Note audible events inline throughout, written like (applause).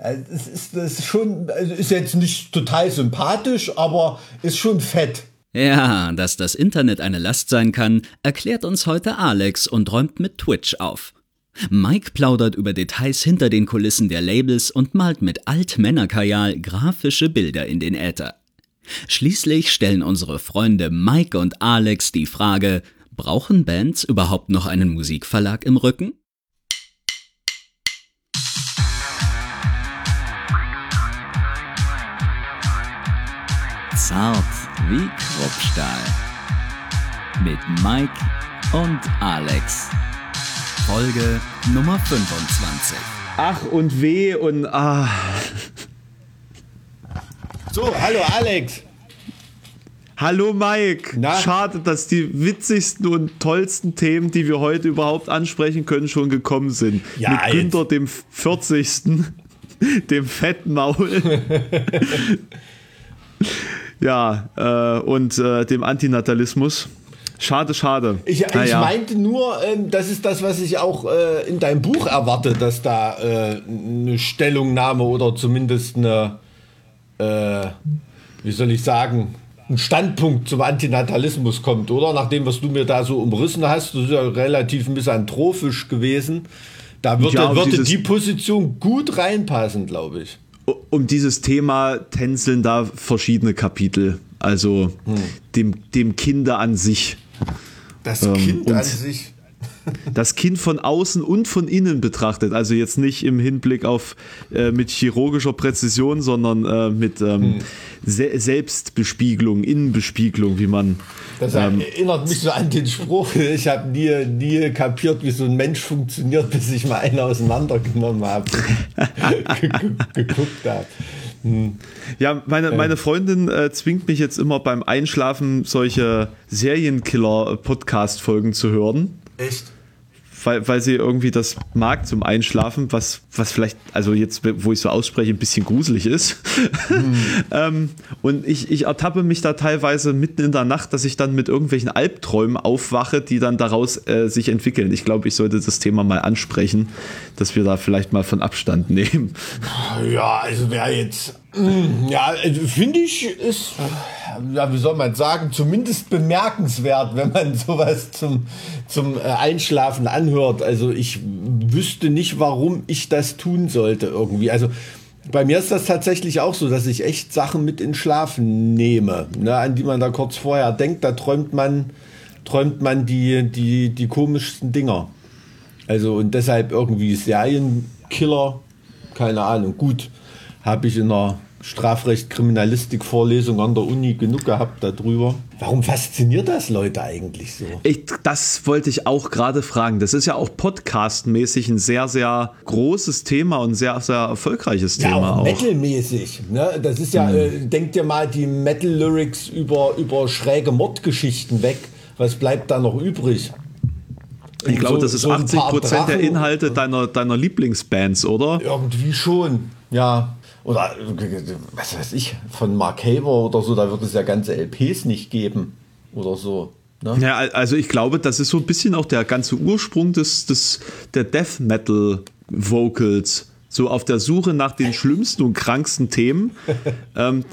Also, es ist, das ist schon, also ist jetzt nicht total sympathisch, aber ist schon fett. Ja, dass das Internet eine Last sein kann, erklärt uns heute Alex und räumt mit Twitch auf. Mike plaudert über Details hinter den Kulissen der Labels und malt mit Altmännerkajal grafische Bilder in den Äther. Schließlich stellen unsere Freunde Mike und Alex die Frage, brauchen Bands überhaupt noch einen Musikverlag im Rücken? Zart wie Kruppstahl. Mit Mike und Alex. Folge Nummer 25. Ach und weh und ah. So, hallo Alex. Hallo Mike. Na? Schade, dass die witzigsten und tollsten Themen, die wir heute überhaupt ansprechen können, schon gekommen sind. Ja, Mit jetzt. Günther dem 40. (laughs) dem fetten Maul. (laughs) ja, äh, und äh, dem Antinatalismus. Schade, schade. Ich, ich Naja. meinte nur, ähm, das ist das, was ich auch äh, in deinem Buch erwarte, dass da äh, eine Stellungnahme oder zumindest eine, äh, wie soll ich sagen, ein Standpunkt zum Antinatalismus kommt, oder? Nach dem, was du mir da so umrissen hast, das ist ja relativ misanthropisch gewesen. Da würde, Ja, würde die Position gut reinpassen, glaube ich. Um dieses Thema tänzeln da verschiedene Kapitel. Also Hm. dem, dem Kinder an sich. Das Ähm, Kind an sich. Das Kind von außen und von innen betrachtet. Also jetzt nicht im Hinblick auf äh, mit chirurgischer Präzision, sondern äh, mit ähm, Se Selbstbespiegelung, Innenbespiegelung, wie man. Das ähm, erinnert mich so an den Spruch, ich habe nie, nie kapiert, wie so ein Mensch funktioniert, bis ich mal einen auseinandergenommen habe. (laughs) geguckt habe. Ja, meine, meine Freundin äh, zwingt mich jetzt immer beim Einschlafen solche Serienkiller-Podcast-Folgen zu hören. Echt? weil, weil sie irgendwie das mag zum Einschlafen, was, was vielleicht, also jetzt, wo ich so ausspreche, ein bisschen gruselig ist. (laughs) ähm, und ich, ich ertappe mich da teilweise mitten in der Nacht, dass ich dann mit irgendwelchen Albträumen aufwache, die dann daraus äh, sich entwickeln. Ich glaube, ich sollte das Thema mal ansprechen, dass wir da vielleicht mal von Abstand (laughs) nehmen. Ja, also wer jetzt, ja, also finde ich, ist, ja, wie soll man sagen, zumindest bemerkenswert, wenn man (laughs) sowas zum, zum äh, Einschlafen anhört. Also ich wüsste nicht, warum ich das tun sollte irgendwie. Also bei mir ist das tatsächlich auch so, dass ich echt Sachen mit in Schlafen nehme, ne, an die man da kurz vorher denkt, da träumt man, träumt man die, die, die komischsten Dinger. Also und deshalb irgendwie Serienkiller, keine Ahnung. Gut, habe ich in einer Strafrecht-Kriminalistik-Vorlesung an der Uni genug gehabt darüber. Warum fasziniert das Leute eigentlich so? Ich, das wollte ich auch gerade fragen. Das ist ja auch podcastmäßig ein sehr, sehr großes Thema und sehr, sehr erfolgreiches Ja, Thema auch auch. Metal-mäßig. Ne? Das ist ja, äh, denkt dir mal die Metal-Lyrics über, über schräge Mordgeschichten weg. Was bleibt da noch übrig? Ich glaube, So- das ist so ein 80 paar Prozent der Inhalte deiner, deiner Lieblingsbands, oder? Irgendwie schon, ja. Oder was weiß ich, von Mark Haber oder so, da wird es ja ganze LPs nicht geben. Oder so. Ne? Ja, also ich glaube, das ist so ein bisschen auch der ganze Ursprung des, des, der Death Metal Vocals. So auf der Suche nach den schlimmsten und kranksten Themen (laughs) ähm,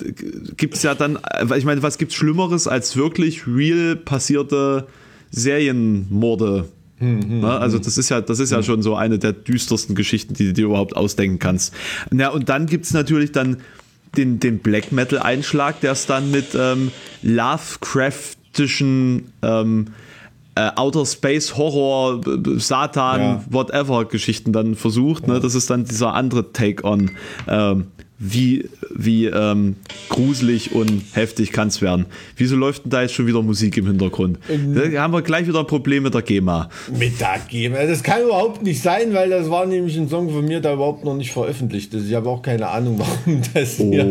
gibt es ja dann, ich meine, was gibt es Schlimmeres als wirklich real passierte Serienmorde? Ne? Also das ist ja, das ist ja schon so eine der düstersten Geschichten, die du dir überhaupt ausdenken kannst. Ja, und dann gibt es natürlich dann den, den Black Metal Einschlag, der es dann mit ähm, Lovecraftischen ähm, äh, Outer Space Horror, Satan, Ja. whatever Geschichten dann versucht. Ne? Das ist dann dieser andere Take on. Ähm, wie wie ähm, gruselig und heftig kann es werden. Wieso läuft denn da jetzt schon wieder Musik im Hintergrund? Da haben wir gleich wieder ein Problem mit der GEMA. Mittag geben. Das kann überhaupt nicht sein, weil das war nämlich ein Song von mir, der überhaupt noch nicht veröffentlicht ist. Ich habe auch keine Ahnung, warum das hier,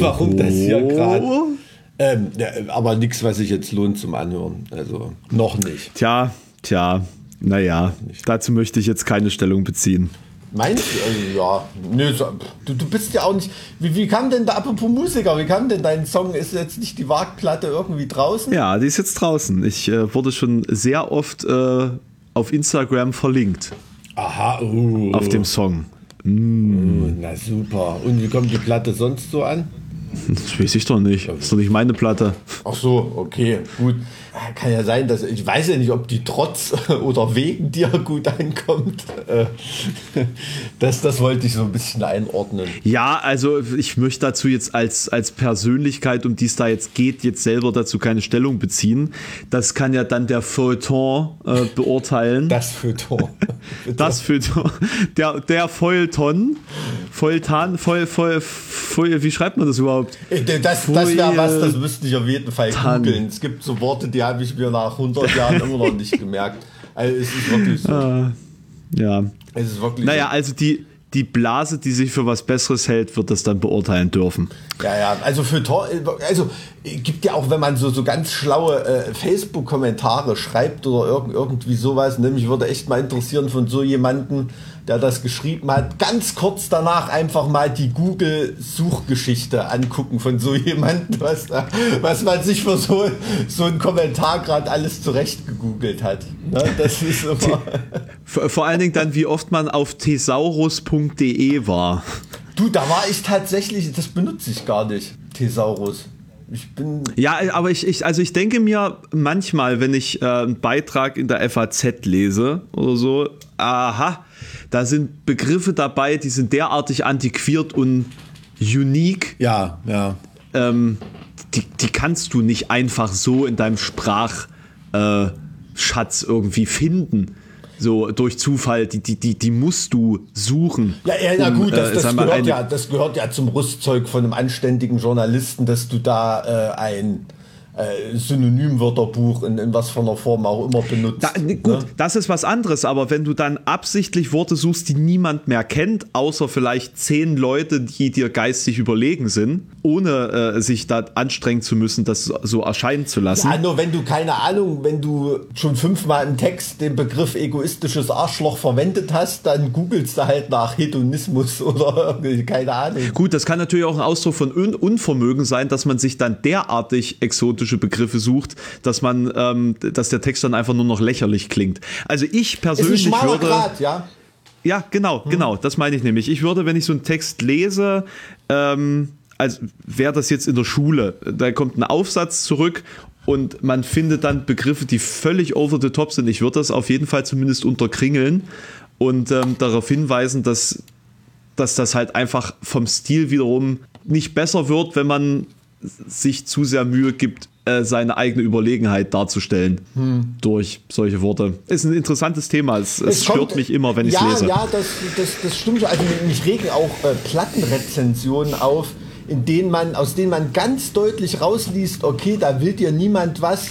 warum das hier gerade. Ähm, ja, aber nichts, was sich jetzt lohnt zum Anhören. Also noch nicht. Tja, tja, naja, dazu möchte ich jetzt keine Stellung beziehen. Meinst du? Also, ja. Nö, so, du, du bist ja auch nicht. Wie, wie kam denn da, apropos Musiker, wie kam denn dein Song? Ist jetzt nicht die Wagplatte irgendwie draußen? Ja, die ist jetzt draußen. Ich äh, wurde schon sehr oft äh, auf Instagram verlinkt Aha, uh, auf dem Song. uh, Na super. Und wie kommt die Platte sonst so an? Das weiß ich doch nicht. Das ist doch nicht meine Platte. Ach so, okay, gut. Kann ja sein, dass ich weiß ja nicht, ob die trotz (laughs) oder wegen dir gut ankommt. Äh, (laughs) das, das wollte ich so ein bisschen einordnen. Ja, also ich möchte dazu jetzt als, als Persönlichkeit, um die es da jetzt geht, jetzt selber dazu keine Stellung beziehen. Das kann ja dann der Feuilleton äh, beurteilen. Das Feuilleton. (laughs) das Feuilleton. Der, der Feuilleton. Feuilleton, Feuilleton, Feuilleton, wie schreibt man das überhaupt? Äh, das, das wäre was, das müsste ich auf jeden Fall googeln. Es gibt so Worte, die habe ich mir nach 100 Jahren immer noch nicht gemerkt. Also es ist wirklich so. Uh, ja. Es ist wirklich naja, so. also die, die Blase, die sich für was Besseres hält, wird das dann beurteilen dürfen. Ja, ja, also für Tor, also gibt ja auch, wenn man so, so ganz schlaue äh, Facebook-Kommentare schreibt oder irg irgendwie sowas, nämlich würde echt mal interessieren von so jemandem, der das geschrieben hat, ganz kurz danach einfach mal die Google-Suchgeschichte angucken von so (laughs) jemandem, was, da, was man sich für so, so einen Kommentar gerade alles zurecht gegoogelt hat. Ne? Das ist immer vor allen Dingen dann, wie oft man auf thesaurus.de war. Du, da war ich tatsächlich, das benutze ich gar nicht, Thesaurus. Ich bin. Ja, aber ich, ich, also ich denke mir manchmal, wenn ich äh, einen Beitrag in der FAZ lese oder so, aha, da sind Begriffe dabei, die sind derartig antiquiert und unique. Ja, ja. Ähm, die, die kannst du nicht einfach so in deinem Sprachschatz äh, irgendwie finden so durch Zufall, die, die, die, die musst du suchen. Ja, ja, na gut, das, das, äh, gehört ja, das gehört ja zum Rüstzeug von einem anständigen Journalisten, dass du da äh, ein äh, Synonymwörterbuch in, in was von einer Form auch immer benutzt. Da, gut, ne? das ist was anderes, aber wenn du dann absichtlich Worte suchst, die niemand mehr kennt, außer vielleicht zehn Leute, die dir geistig überlegen sind, ohne äh, sich da anstrengen zu müssen, das so erscheinen zu lassen. Ja, nur wenn du keine Ahnung, wenn du schon fünfmal im Text den Begriff egoistisches Arschloch verwendet hast, dann googelst du halt nach Hedonismus (laughs) oder keine Ahnung. Gut, das kann natürlich auch ein Ausdruck von Un Unvermögen sein, dass man sich dann derartig exotische Begriffe sucht, dass man, ähm, dass der Text dann einfach nur noch lächerlich klingt. Also ich persönlich ist ein würde. Grad, ja? Ja, genau, hm. genau, das meine ich nämlich. Ich würde, wenn ich so einen Text lese, ähm, als wäre das jetzt in der Schule. Da kommt ein Aufsatz zurück und man findet dann Begriffe, die völlig over the top sind. Ich würde das auf jeden Fall zumindest unterkringeln und ähm, darauf hinweisen, dass, dass das halt einfach vom Stil wiederum nicht besser wird, wenn man sich zu sehr Mühe gibt, äh, seine eigene Überlegenheit darzustellen hm. durch solche Worte. Ist ein interessantes Thema. Es, es, es stört kommt, mich immer, wenn ich es ja, lese. Ja, das, das, das stimmt schon. Also mich regen auch äh, Plattenrezensionen auf, in denen man, aus denen man ganz deutlich rausliest, okay, da will dir niemand was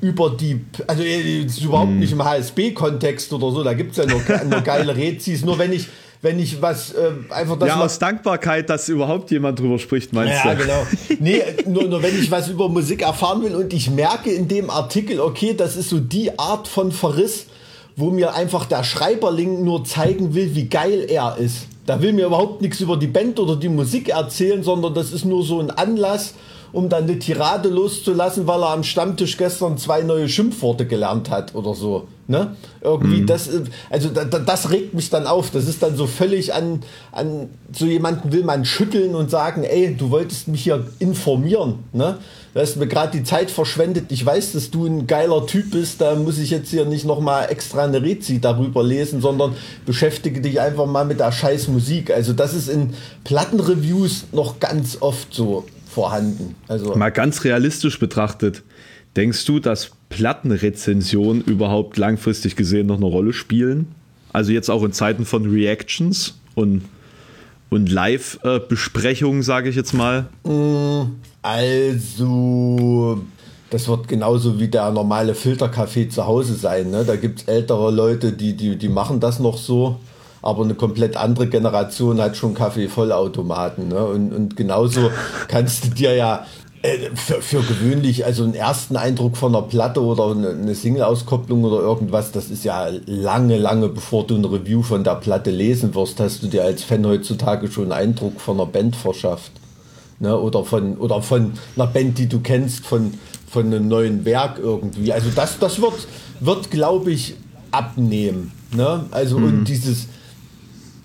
über die, also äh, überhaupt hm. nicht im HSB-Kontext oder so, da gibt es ja nur, nur geile (laughs) Rezis. Nur wenn ich, wenn ich was äh, einfach das. Ja, aus Dankbarkeit, dass überhaupt jemand drüber spricht, meinst ja, du? Ja, genau. (laughs) Nee, nur, nur wenn ich was über Musik erfahren will und ich merke in dem Artikel, okay, das ist so die Art von Verriss, wo mir einfach der Schreiberling nur zeigen will, wie geil er ist. Da will mir überhaupt nichts über die Band oder die Musik erzählen, sondern das ist nur so ein Anlass, um dann eine Tirade loszulassen, weil er am Stammtisch gestern zwei neue Schimpfworte gelernt hat oder so. Ne? Irgendwie mhm. das, also da, das regt mich dann auf. Das ist dann so völlig an, an so jemanden will man schütteln und sagen, ey, du wolltest mich hier informieren. Ne? Du hast mir gerade die Zeit verschwendet. Ich weiß, dass du ein geiler Typ bist. Da muss ich jetzt hier nicht nochmal extra eine Rezi darüber lesen, sondern beschäftige dich einfach mal mit der scheiß Musik. Also das ist in Plattenreviews noch ganz oft so vorhanden. Also mal ganz realistisch betrachtet. Denkst du, dass Plattenrezensionen überhaupt langfristig gesehen noch eine Rolle spielen? Also jetzt auch in Zeiten von Reactions und, und Live-Besprechungen, sage ich jetzt mal? Mm, also, das wird genauso wie der normale Filterkaffee zu Hause sein. Ne? Da gibt es ältere Leute, die, die, die machen das noch so. Aber eine komplett andere Generation hat schon Kaffee-Vollautomaten. Ne? Und, und genauso kannst du dir ja für, für, gewöhnlich, also einen ersten Eindruck von einer Platte oder eine Single-Auskopplung oder irgendwas, das ist ja lange, lange bevor du ein Review von der Platte lesen wirst, hast du dir als Fan heutzutage schon einen Eindruck von einer Band verschafft. Ne? Oder, von, oder von einer Band, die du kennst, von, von einem neuen Werk irgendwie. Also das, das wird, wird glaube ich, abnehmen. Ne? Also mhm. und dieses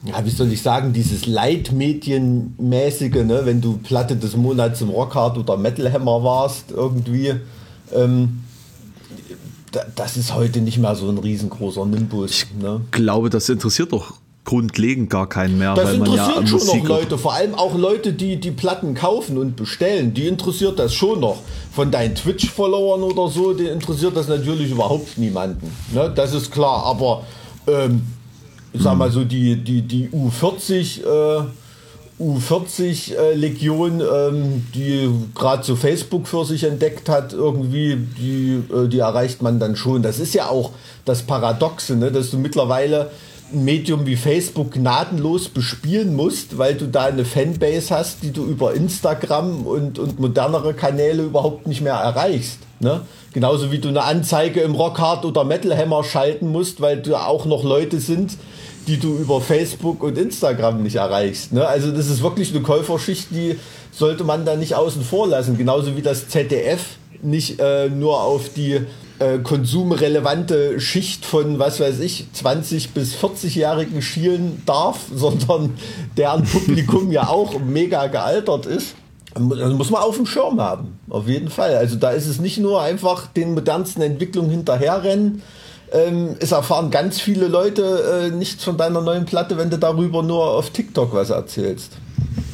ja, wie soll ich sagen, dieses Leitmedienmäßige, ne, wenn du Platte des Monats im Rockhard oder Metal Hammer warst, irgendwie, ähm, das ist heute nicht mehr so ein riesengroßer Nimbus. Ne? Ich glaube, das interessiert doch grundlegend gar keinen mehr. Das interessiert ja schon noch Leute, vor allem auch Leute, die die Platten kaufen und bestellen, die interessiert das schon noch. Von deinen Twitch-Followern oder so, die interessiert das natürlich überhaupt niemanden. Ne? Das ist klar, aber ähm, ich sag mal so, die, die, die U40, äh, U40 äh, Legion, ähm, die gerade so Facebook für sich entdeckt hat, irgendwie, die, äh, die erreicht man dann schon. Das ist ja auch das Paradoxe, ne? dass du mittlerweile ein Medium wie Facebook gnadenlos bespielen musst, weil du da eine Fanbase hast, die du über Instagram und, und modernere Kanäle überhaupt nicht mehr erreichst. Ne? Genauso wie du eine Anzeige im Rockhard oder Metal Hammer schalten musst, weil du auch noch Leute sind, die du über Facebook und Instagram nicht erreichst. Ne? Also das ist wirklich eine Käuferschicht, die sollte man da nicht außen vor lassen. Genauso wie das ZDF nicht äh, nur auf die äh, konsumrelevante Schicht von, was weiß ich, 20 bis 40-Jährigen schielen darf, (laughs) sondern deren Publikum ja auch mega gealtert ist. Das muss man auf dem Schirm haben, auf jeden Fall. Also da ist es nicht nur einfach den modernsten Entwicklungen hinterherrennen, ähm, es erfahren ganz viele Leute äh, nichts von deiner neuen Platte, wenn du darüber nur auf TikTok was erzählst.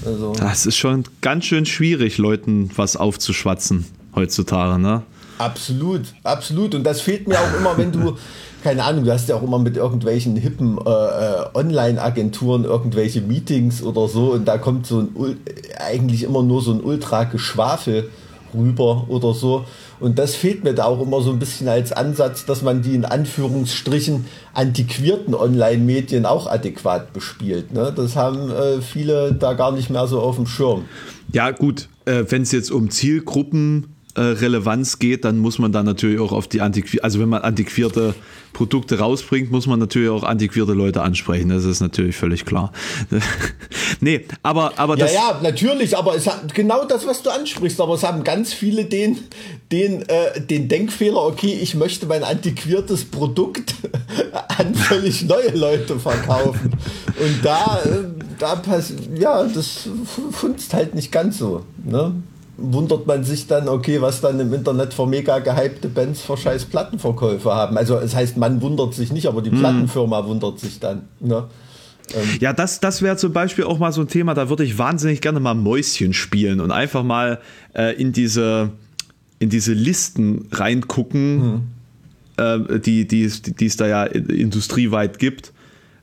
Also. Das ist schon ganz schön schwierig, Leuten was aufzuschwatzen heutzutage, ne? Absolut, absolut. Und das fehlt mir auch immer, wenn du, (laughs) keine Ahnung, du hast ja auch immer mit irgendwelchen hippen äh, äh Online-Agenturen irgendwelche Meetings oder so und da kommt so ein, eigentlich immer nur so ein Ultra-Geschwafel rüber oder so. Und das fehlt mir da auch immer so ein bisschen als Ansatz, dass man die in Anführungsstrichen antiquierten Online-Medien auch adäquat bespielt. Ne? Das haben äh, viele da gar nicht mehr so auf dem Schirm. Ja, gut, äh, wenn es jetzt um Zielgruppen Relevanz geht, dann muss man da natürlich auch auf die antiquierte, also wenn man antiquierte Produkte rausbringt, muss man natürlich auch antiquierte Leute ansprechen. Das ist natürlich völlig klar. (laughs) nee, aber, aber das. Ja, ja, natürlich, aber es hat genau das, was du ansprichst, aber es haben ganz viele den, den, äh, den Denkfehler, okay, ich möchte mein antiquiertes Produkt (laughs) an völlig neue Leute verkaufen. Und da, äh, da pass ja, das funzt halt nicht ganz so. Ne? Wundert man sich dann, okay, was dann im Internet für mega gehypte Bands für scheiß Plattenverkäufe haben. Also es heißt, man wundert sich nicht, aber die mhm. Plattenfirma wundert sich dann. Ne? Ähm. Ja, das, das wäre zum Beispiel auch mal so ein Thema, da würde ich wahnsinnig gerne mal Mäuschen spielen und einfach mal äh, in, diese, in diese Listen reingucken, mhm. äh, die, die, die es da ja industrieweit gibt,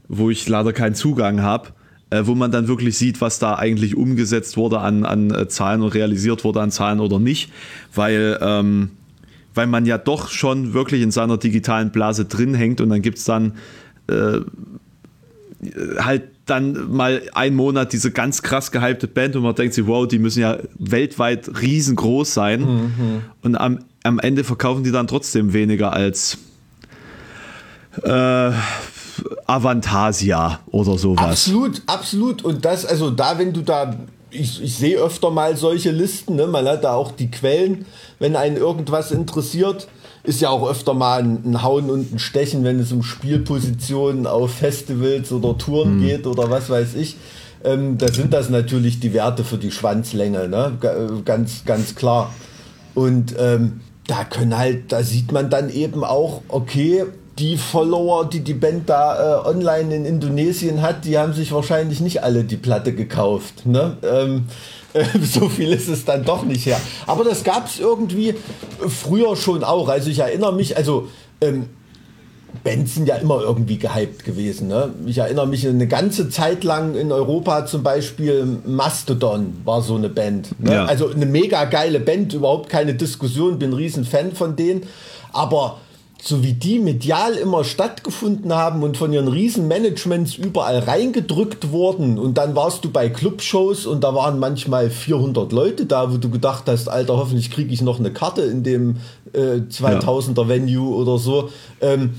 wo ich leider keinen Zugang habe äh, wo man dann wirklich sieht, was da eigentlich umgesetzt wurde an, an äh, Zahlen und realisiert wurde an Zahlen oder nicht, weil, ähm, weil man ja doch schon wirklich in seiner digitalen Blase drin hängt und dann gibt es dann äh, halt dann mal einen Monat diese ganz krass gehypte Band und man denkt sich, wow, die müssen ja weltweit riesengroß sein mhm. und am, am Ende verkaufen die dann trotzdem weniger als äh, Avantasia oder sowas. Absolut, absolut. Und das, also da, wenn du da, ich, ich sehe öfter mal solche Listen, ne? man hat da auch die Quellen, wenn einen irgendwas interessiert, ist ja auch öfter mal ein, ein Hauen und ein Stechen, wenn es um Spielpositionen auf Festivals oder Touren mhm. geht oder was weiß ich. Ähm, da sind das natürlich die Werte für die Schwanzlänge, ne? Ganz, ganz klar. Und ähm, da können halt, da sieht man dann eben auch, okay, die Follower, die die Band da äh, online in Indonesien hat, die haben sich wahrscheinlich nicht alle die Platte gekauft. Ne? Ähm, äh, (laughs) so viel ist es dann doch nicht her. Aber das gab es irgendwie früher schon auch. Also ich erinnere mich, also ähm, Bands sind ja immer irgendwie gehypt gewesen. Ne? Ich erinnere mich eine ganze Zeit lang in Europa zum Beispiel Mastodon war so eine Band. Ne? Ja. Also eine mega geile Band, überhaupt keine Diskussion, bin ein riesen Fan von denen. Aber so wie die medial immer stattgefunden haben und von ihren Riesenmanagements überall reingedrückt wurden und dann warst du bei Clubshows und da waren manchmal 400 Leute da, wo du gedacht hast, Alter, hoffentlich kriege ich noch eine Karte in dem äh, 2000er ja. Venue oder so. Ähm,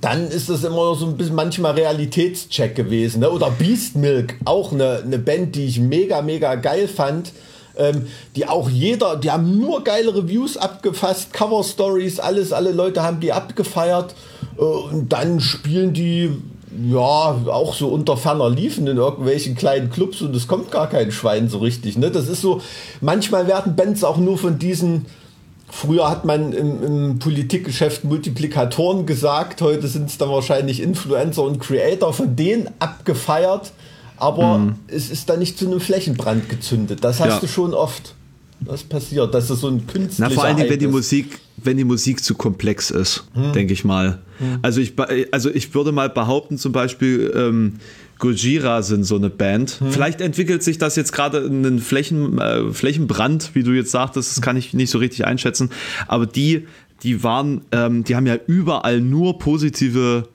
dann ist das immer so ein bisschen manchmal Realitätscheck gewesen. Ne? Oder Beast Milk, auch eine, eine Band, die ich mega, mega geil fand ähm, die auch jeder, die haben nur geile Reviews abgefasst, Cover Stories, alles, alle Leute haben die abgefeiert äh, und dann spielen die ja, auch so unter ferner liefen in irgendwelchen kleinen Clubs und es kommt gar kein Schwein so richtig. Ne? Das ist so, manchmal werden Bands auch nur von diesen, früher hat man im, im Politikgeschäft Multiplikatoren gesagt, heute sind es dann wahrscheinlich Influencer und Creator, von denen abgefeiert, aber mhm. es ist dann nicht zu einem Flächenbrand gezündet. Das hast ja. du schon oft. Das passiert, dass es so ein künstlicher Na, vor allen Dingen, wenn die Musik, wenn die Musik zu komplex ist, hm. denke ich mal. Hm. Also ich, also ich würde mal behaupten, zum Beispiel ähm, Gojira sind so eine Band. Hm. Vielleicht entwickelt sich das jetzt gerade in einen Flächen, äh, Flächenbrand, wie du jetzt sagtest, das kann ich nicht so richtig einschätzen. Aber die, die waren, ähm, die haben ja überall nur positive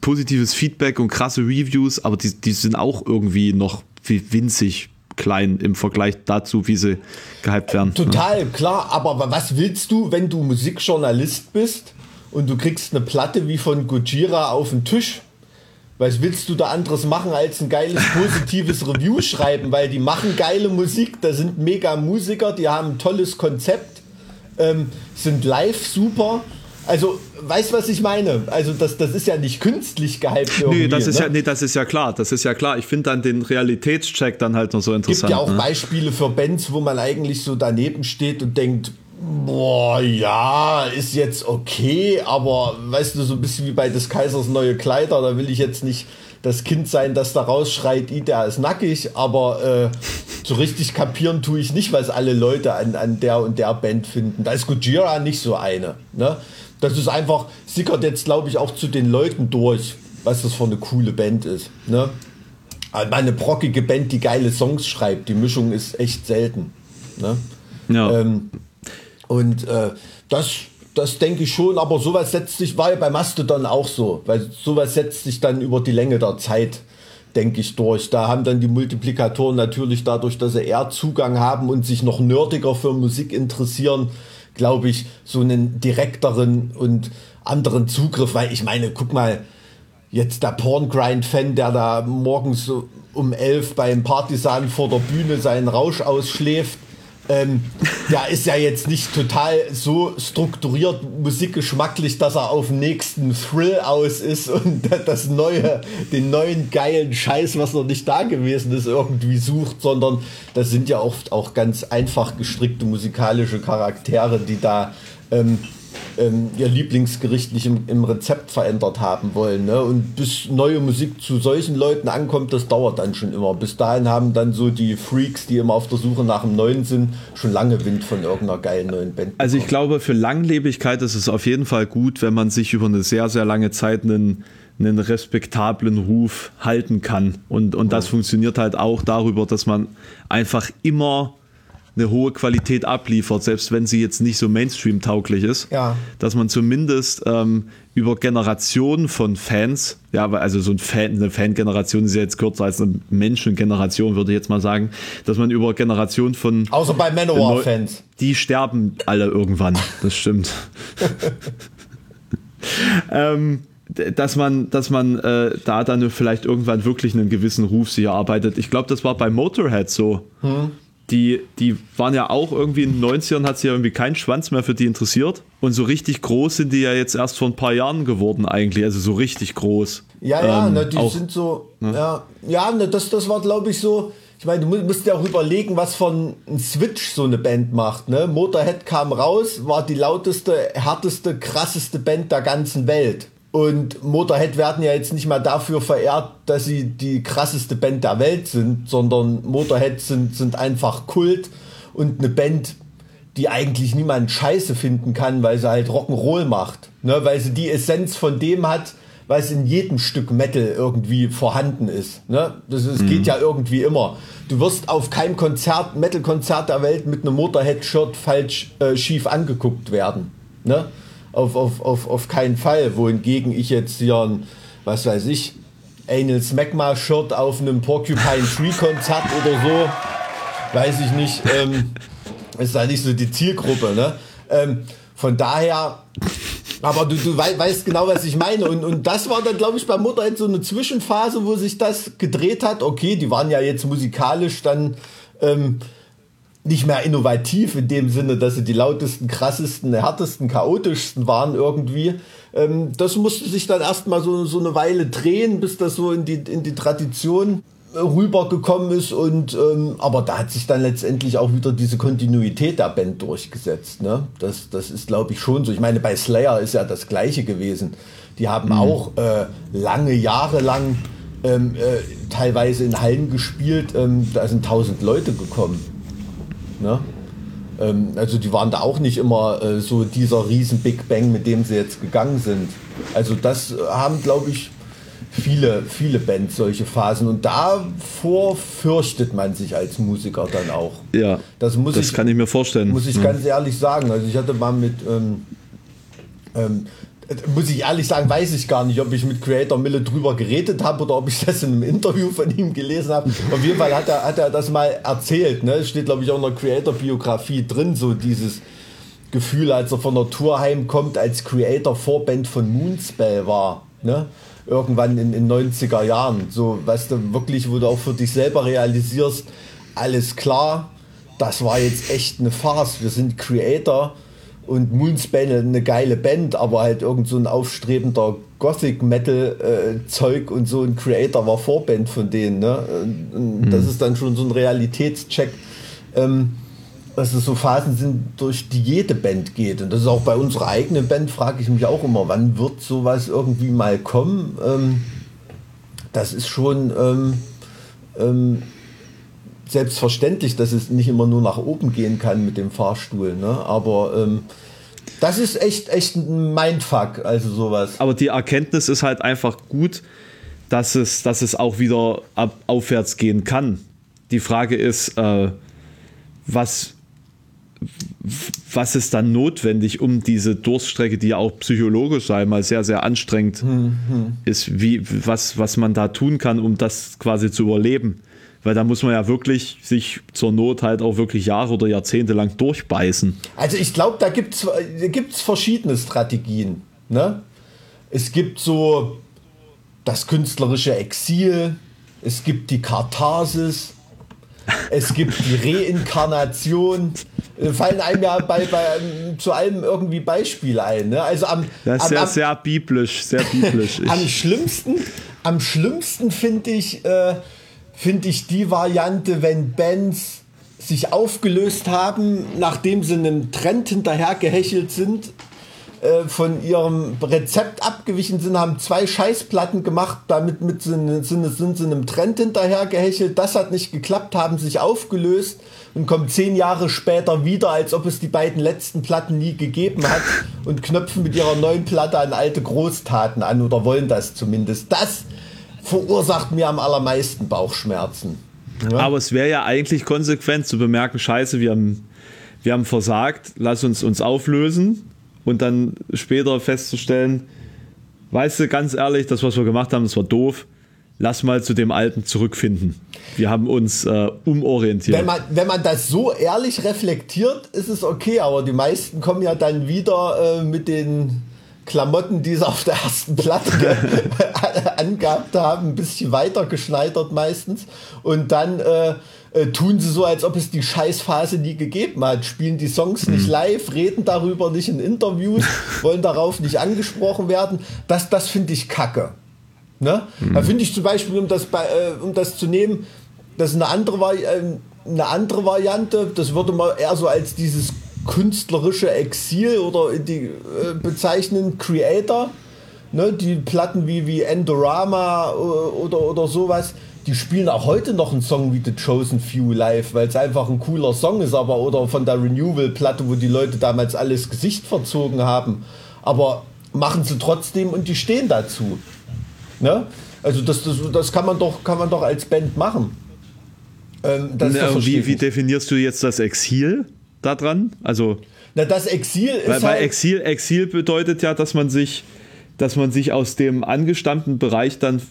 positives Feedback und krasse Reviews, aber die, die sind auch irgendwie noch winzig klein im Vergleich dazu, wie sie gehypt werden. Total, ne? klar, aber was willst du, wenn du Musikjournalist bist und du kriegst eine Platte wie von Gojira auf den Tisch? Was willst du da anderes machen als ein geiles, positives (laughs) Review schreiben? Weil die machen geile Musik, da sind mega Musiker, die haben ein tolles Konzept, ähm, sind live super also, weißt du, was ich meine? Also, das, das ist ja nicht künstlich gehypt. Nee, das ist, ne? ja, nee, das ist ja klar. Das ist ja klar. Ich finde dann den Realitätscheck dann halt noch so interessant. Es gibt ja auch ne? Beispiele für Bands, wo man eigentlich so daneben steht und denkt, boah, ja, ist jetzt okay, aber weißt du, so ein bisschen wie bei des Kaisers neue Kleider, da will ich jetzt nicht das Kind sein, das da rausschreit, i, der ist nackig, aber äh, so richtig kapieren tue ich nicht, was alle Leute an, an der und der Band finden. Da ist Gojira nicht so eine. Ne? Das ist einfach, sickert jetzt, glaube ich, auch zu den Leuten durch, was das für eine coole Band ist. Ne? Eine brockige Band, die geile Songs schreibt. Die Mischung ist echt selten. Ne? Ja. Ähm, und äh, das, das denke ich schon, aber sowas setzt sich, war ja bei Mastodon auch so, weil sowas setzt sich dann über die Länge der Zeit, denke ich, durch. Da haben dann die Multiplikatoren natürlich dadurch, dass sie eher Zugang haben und sich noch nerdiger für Musik interessieren, glaube ich, so einen direkteren und anderen Zugriff, weil ich meine, guck mal, jetzt der Porngrind-Fan, der da morgens um elf beim Partisan vor der Bühne seinen Rausch ausschläft, ähm, der ist ja jetzt nicht total so strukturiert musikgeschmacklich, dass er auf den nächsten Thrill aus ist und (laughs) das neue, den neuen geilen Scheiß, was noch nicht da gewesen ist, irgendwie sucht, sondern das sind ja oft auch ganz einfach gestrickte musikalische Charaktere, die da ähm, ähm, ihr Lieblingsgericht nicht im, im, Rezept verändert haben wollen. Ne? Und bis neue Musik zu solchen Leuten ankommt, das dauert dann schon immer. Bis dahin haben dann so die Freaks, die immer auf der Suche nach einem neuen sind, schon lange Wind von irgendeiner geilen neuen Band. Also ich glaube, für Langlebigkeit ist es auf jeden Fall gut, wenn man sich über eine sehr, sehr lange Zeit einen einen respektablen Ruf halten kann. Und, und das funktioniert halt auch darüber, dass man einfach immer eine hohe Qualität abliefert, selbst wenn sie jetzt nicht so Mainstream-tauglich ist. Ja. Dass man zumindest ähm, über Generationen von Fans, ja, also so ein Fan, eine Fangeneration ist ja jetzt kürzer als eine Menschengeneration, würde ich jetzt mal sagen, dass man über Generationen von. Außer bei Manowar-Fans. Die sterben alle irgendwann, das stimmt. (laughs) ähm, dass man, dass man äh, da dann vielleicht irgendwann wirklich einen gewissen Ruf sich erarbeitet. Ich glaube, das war bei Motorhead so. Hm die, die waren ja auch irgendwie in den 90ern, hat sich ja irgendwie kein Schwanz mehr für die interessiert. Und so richtig groß sind die ja jetzt erst vor ein paar Jahren geworden eigentlich, also so richtig groß. Ja, ja, ähm, ne, die auch, sind so, ne? ja, ja ne, das, das war glaube ich so, ich meine, du musst ja auch überlegen, was von ein Switch so eine Band macht. Ne? Motorhead kam raus, war die lauteste, härteste, krasseste Band der ganzen Welt. Und Motorhead werden ja jetzt nicht mal dafür verehrt, dass sie die krasseste Band der Welt sind, sondern Motorhead sind, sind einfach Kult und eine Band, die eigentlich niemand scheiße finden kann, weil sie halt Rock'n'Roll macht. Ne? Weil sie die Essenz von dem hat, was in jedem Stück Metal irgendwie vorhanden ist. Ne? Das, das mhm. geht ja irgendwie immer. Du wirst auf keinem Konzert, Metal-Konzert der Welt mit einem Motorhead-Shirt falsch äh, schief angeguckt werden. Ne? Auf, auf, auf, auf keinen Fall. Wohingegen ich jetzt hier ein, was weiß ich, Anal Smegma Shirt auf einem Porcupine Tree Konzert oder so, weiß ich nicht, ähm, ist da nicht so die Zielgruppe, ne? Ähm, von daher, aber du, du weißt genau, was ich meine. Und, und das war dann, glaube ich, bei Motorhead so eine Zwischenphase, wo sich das gedreht hat. Okay, die waren ja jetzt musikalisch dann ähm, nicht mehr innovativ in dem Sinne, dass sie die lautesten, krassesten, härtesten, chaotischsten waren irgendwie. Ähm, das musste sich dann erstmal so, so eine Weile drehen, bis das so in die, in die Tradition rübergekommen ist und ähm, aber da hat sich dann letztendlich auch wieder diese Kontinuität der Band durchgesetzt. Ne? Das, das ist glaube ich schon so. Ich meine, bei Slayer ist ja das gleiche gewesen. Die haben mhm. auch äh, lange Jahre lang ähm, äh, teilweise in Hallen gespielt, ähm, da sind tausend Leute gekommen. Ne? Ähm, also die waren da auch nicht immer äh, so dieser riesen Big Bang, mit dem sie jetzt gegangen sind. Also das haben, glaube ich, viele, viele Bands solche Phasen und davor fürchtet man sich als Musiker dann auch. Ja, das, muss das ich, kann ich mir vorstellen. Muss ich mhm. ganz ehrlich sagen. Also ich hatte mal mit, ähm, ähm, muss ich ehrlich sagen, weiß ich gar nicht, ob ich mit Creator Mille drüber geredet habe oder ob ich das in einem Interview von ihm gelesen habe. Auf jeden Fall hat er, hat er das mal erzählt. Ne? Steht, glaube ich, auch in der Creator-Biografie drin, so dieses Gefühl, als er von der Tour heimkommt, als Creator-Vorband von Moonspell war. Ne? irgendwann in den 90er Jahren. So, weißt du, wirklich, wo du auch für dich selber realisierst, alles klar, das war jetzt echt eine Farce. Wir sind Creator und Moonspan eine geile Band, aber halt irgend so ein aufstrebender Gothic-Metal-Zeug und so ein Creator war Vorband von denen. Ne? Mhm. Das ist dann schon so ein Realitätscheck. Ähm, dass es so Phasen sind, durch die jede Band geht. Und das ist auch bei unserer eigenen Band, frage ich mich auch immer, wann wird sowas irgendwie mal kommen? Ähm, das ist schon ähm, ähm, selbstverständlich, dass es nicht immer nur nach oben gehen kann mit dem Fahrstuhl. Ne? Aber ähm, das ist echt, echt ein Mindfuck, also sowas. Aber die Erkenntnis ist halt einfach gut, dass es, dass es auch wieder ab, aufwärts gehen kann. Die Frage ist, äh, was, was ist dann notwendig, um diese Durststrecke, die ja auch psychologisch einmal sehr, sehr anstrengend mhm. ist, wie, was, was man da tun kann, um das quasi zu überleben. Weil da muss man ja wirklich sich zur Not halt auch wirklich Jahre oder Jahrzehnte lang durchbeißen. Also ich glaube, da gibt es verschiedene Strategien. Ne? Es gibt so das künstlerische Exil, es gibt die Katharsis, es gibt die Reinkarnation. Äh, fallen einem ja bei, bei, zu allem irgendwie Beispiele ein. Ne? Also am, das ist am, ja sehr biblisch, sehr biblisch. (laughs) am schlimmsten, am schlimmsten finde ich, äh, finde ich die Variante, wenn Bands sich aufgelöst haben, nachdem sie einem Trend hinterhergehechelt sind äh, von ihrem Rezept abgewichen sind, haben zwei Scheißplatten gemacht, damit mit sind, sind, sind sie einem Trend hinterher gehechelt. Das hat nicht geklappt, haben sich aufgelöst und kommen zehn Jahre später wieder, als ob es die beiden letzten Platten nie gegeben hat und knöpfen mit ihrer neuen Platte an alte Großtaten an oder wollen das zumindest. Das verursacht mir am allermeisten Bauchschmerzen. Ja? Aber es wäre ja eigentlich konsequent zu bemerken, scheiße, wir haben, wir haben versagt, lass uns uns auflösen und dann später festzustellen, weißt du, ganz ehrlich, das, was wir gemacht haben, das war doof. Lass mal zu dem Alten zurückfinden. Wir haben uns äh, umorientiert. Wenn man, wenn man das so ehrlich reflektiert, ist es okay, aber die meisten kommen ja dann wieder äh, mit den Klamotten, die sie auf der ersten Platte (laughs) (laughs) angehabt haben, ein bisschen weiter geschneidert meistens. Und dann äh, äh, tun sie so, als ob es die Scheißphase nie gegeben hat, spielen die Songs nicht mhm. live, reden darüber nicht in Interviews, (laughs) wollen darauf nicht angesprochen werden. Das, das finde ich kacke. Ne? Mhm. Da finde ich zum Beispiel, um das, bei, äh, um das zu nehmen, das ist eine andere, äh, eine andere Variante, das würde man eher so als dieses künstlerische Exil oder die äh, bezeichnen, Creator. Ne? Die Platten wie, wie Endorama äh, oder, oder sowas die spielen auch heute noch einen Song wie The Chosen Few live, weil es einfach ein cooler Song ist, aber oder von der Renewal-Platte, wo die Leute damals alles Gesicht verzogen haben. Aber machen sie trotzdem und die stehen dazu. Ne? Also das, das, das kann, man doch, kann man doch als Band machen. Ähm, Na, wie, wie definierst du jetzt das Exil daran? Also Na, das Exil ist weil, weil halt Exil, Exil bedeutet ja, dass man sich, dass man sich aus dem angestammten Bereich dann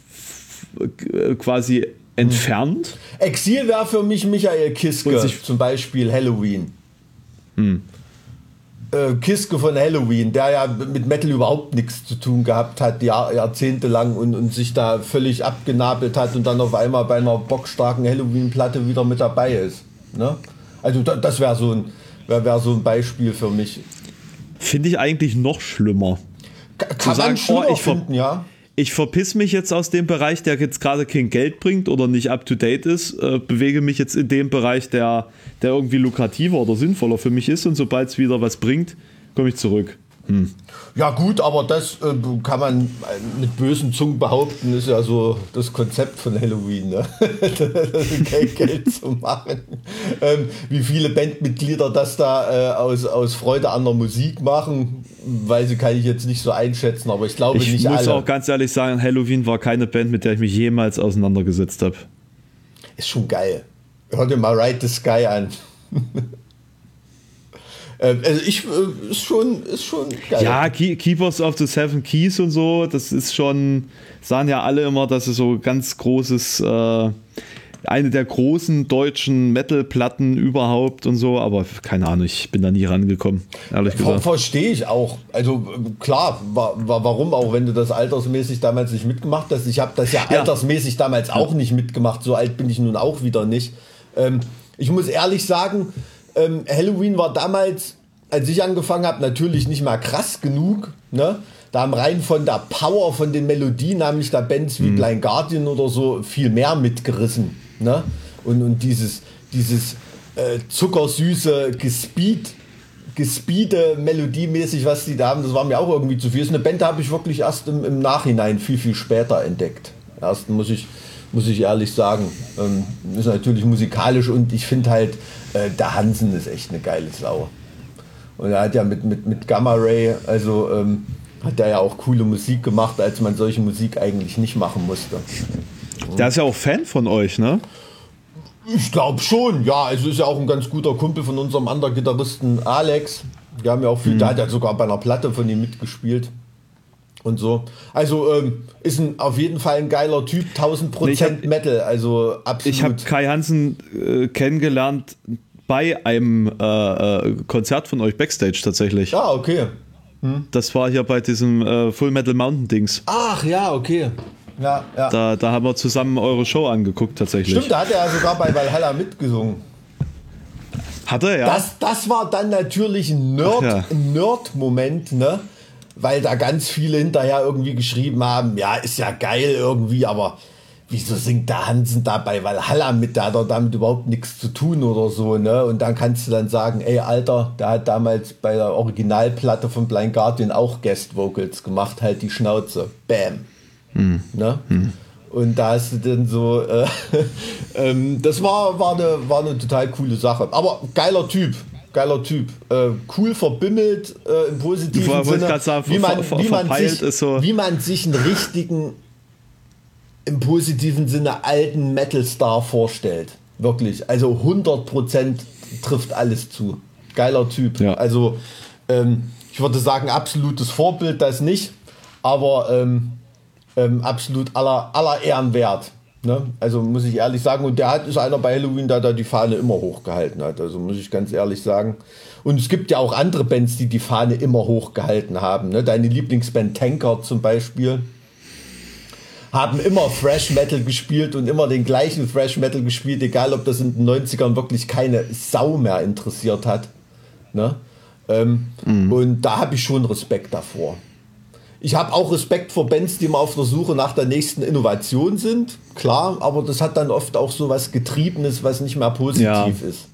quasi entfernt. Exil wäre für mich Michael Kiske, zum Beispiel Halloween. Hm. Äh, Kiske von Halloween, der ja mit Metal überhaupt nichts zu tun gehabt hat, Jahr, jahrzehntelang und, und sich da völlig abgenabelt hat und dann auf einmal bei einer bockstarken Halloween-Platte wieder mit dabei ist. Ne? Also das wäre so, ein, wär, wär so ein Beispiel für mich. Finde ich eigentlich noch schlimmer. Kann sagen, man schöner oh, ich finden, ja. ich verpiss mich jetzt aus dem Bereich, der jetzt gerade kein Geld bringt oder nicht up to date ist, äh, bewege mich jetzt in dem Bereich, der, der irgendwie lukrativer oder sinnvoller für mich ist und sobald es wieder was bringt, komme ich zurück. Ja gut, aber das äh, kann man äh, mit bösen Zungen behaupten, ist ja so das Konzept von Halloween, ne? (laughs) Geld, Geld zu machen. Ähm, wie viele Bandmitglieder das da äh, aus, aus Freude an der Musik machen, weiß ich, kann ich jetzt nicht so einschätzen, aber ich glaube Ich nicht muss alle. auch ganz ehrlich sagen, Halloween war keine Band, mit der ich mich jemals auseinandergesetzt habe. Ist schon geil. Hör dir mal Ride the Sky an. (laughs) Ähm, also ich äh, ist schon ist schon geil. Ja, Keepers of the Seven Keys und so, das ist schon, sagen ja alle immer, dass es so ganz großes, äh, eine der großen deutschen Metal-Platten überhaupt und so, aber keine Ahnung, ich bin da nie rangekommen, ehrlich Ver gesagt. Verstehe ich auch. Also äh, klar, wa wa warum auch, wenn du das altersmäßig damals nicht mitgemacht hast. Ich habe das ja, Ja. altersmäßig damals auch nicht mitgemacht. So alt bin ich nun auch wieder nicht. Ähm, ich muss ehrlich sagen, ähm, Halloween war damals, als ich angefangen habe, natürlich nicht mal krass genug. Ne? Da haben rein von der Power von den Melodien, nämlich da Bands wie Blind Guardian oder so, viel mehr mitgerissen. Ne? Und, und dieses, dieses äh, zuckersüße Gespeed Gespeede, melodiemäßig, was die da haben, das war mir auch irgendwie zu viel. Das ist eine Band, die habe ich wirklich erst im, im Nachhinein viel, viel später entdeckt. Erst muss ich, muss ich ehrlich sagen. Ähm, ist natürlich musikalisch und ich finde halt, äh, der Hansen ist echt eine geile Sau. Und er hat ja mit, mit, mit Gamma Ray, also ähm, hat er ja auch coole Musik gemacht, als man solche Musik eigentlich nicht machen musste. Der ist ja auch Fan von euch, ne? Ich glaube schon, ja. Also ist ja auch ein ganz guter Kumpel von unserem anderen Gitarristen Alex. Wir haben ja auch viel, der hat ja sogar bei einer Platte von ihm mitgespielt. Und so. Also ähm, ist ein, auf jeden Fall ein geiler Typ, 1000 Nee, hab- Metal, also absolut. Ich habe Kai Hansen äh, kennengelernt bei einem äh, äh, Konzert von euch Backstage tatsächlich. ja, okay. Das war hier bei diesem äh, Full Metal Mountain Dings. Ach ja, okay. Ja, ja. Da, da haben wir zusammen eure Show angeguckt tatsächlich. Stimmt, da hat er ja sogar bei Valhalla mitgesungen. Hat er, ja. Das, das war dann natürlich ein Nerd, Ach ja. ein Nerd-Moment, ne? Weil da ganz viele hinterher irgendwie geschrieben haben, ja, ist ja geil irgendwie, aber wieso singt der Hansen da bei Valhalla mit, der hat doch damit überhaupt nichts zu tun oder so, ne? Und dann kannst du dann sagen, ey, Alter, der hat damals bei der Originalplatte von Blind Guardian auch Guest Vocals gemacht, halt die Schnauze. Bam. Ne? Und da hast du dann so, äh, (laughs) ähm, das war, war, eine, war eine total coole Sache. Aber geiler Typ, geiler Typ. Äh, cool verbimmelt äh, im positiven wollte Sinne. sagen, wie man, ver- wie, man sich, so- wie man sich einen richtigen, im positiven Sinne alten Metal-Star vorstellt. Wirklich. Also 100% trifft alles zu. Geiler Typ. Ja. Also ähm, ich würde sagen, absolutes Vorbild, das nicht. Aber ähm, ähm, absolut aller, aller Ehren wert. Ne? Also muss ich ehrlich sagen, und der hat, ist einer bei Halloween, der da die Fahne immer hochgehalten hat. Also muss ich ganz ehrlich sagen. Und es gibt ja auch andere Bands, die die Fahne immer hochgehalten haben. Ne? Deine Lieblingsband Tanker zum Beispiel haben immer Thrash Metal gespielt und immer den gleichen Thrash Metal gespielt, egal ob das in den 90ern wirklich keine Sau mehr interessiert hat. Ne? Ähm, Und da habe ich schon Respekt davor. Ich habe auch Respekt vor Bands, die mal auf der Suche nach der nächsten Innovation sind, klar, aber das hat dann oft auch so was Getriebenes, was nicht mehr positiv Ja. ist.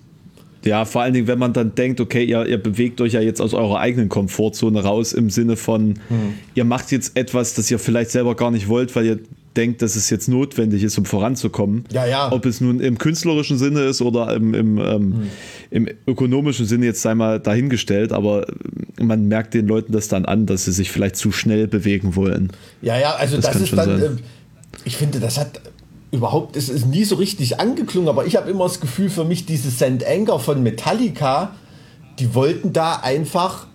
Ja, vor allen Dingen, wenn man dann denkt, okay, ihr, ihr bewegt euch ja jetzt aus eurer eigenen Komfortzone raus im Sinne von, Hm. ihr macht jetzt etwas, das ihr vielleicht selber gar nicht wollt, weil ihr denkt, dass es jetzt notwendig ist, um voranzukommen. Ja, ja. Ob es nun im künstlerischen Sinne ist oder im, im, ähm, Hm. im ökonomischen Sinne jetzt sei mal dahingestellt, aber man merkt den Leuten das dann an, dass sie sich vielleicht zu schnell bewegen wollen. Ja, ja, also das, kann ist dann, äh, ich finde, das hat überhaupt, es ist nie so richtig angeklungen, aber ich habe immer das Gefühl für mich, diese St. Anger von Metallica, die wollten da einfach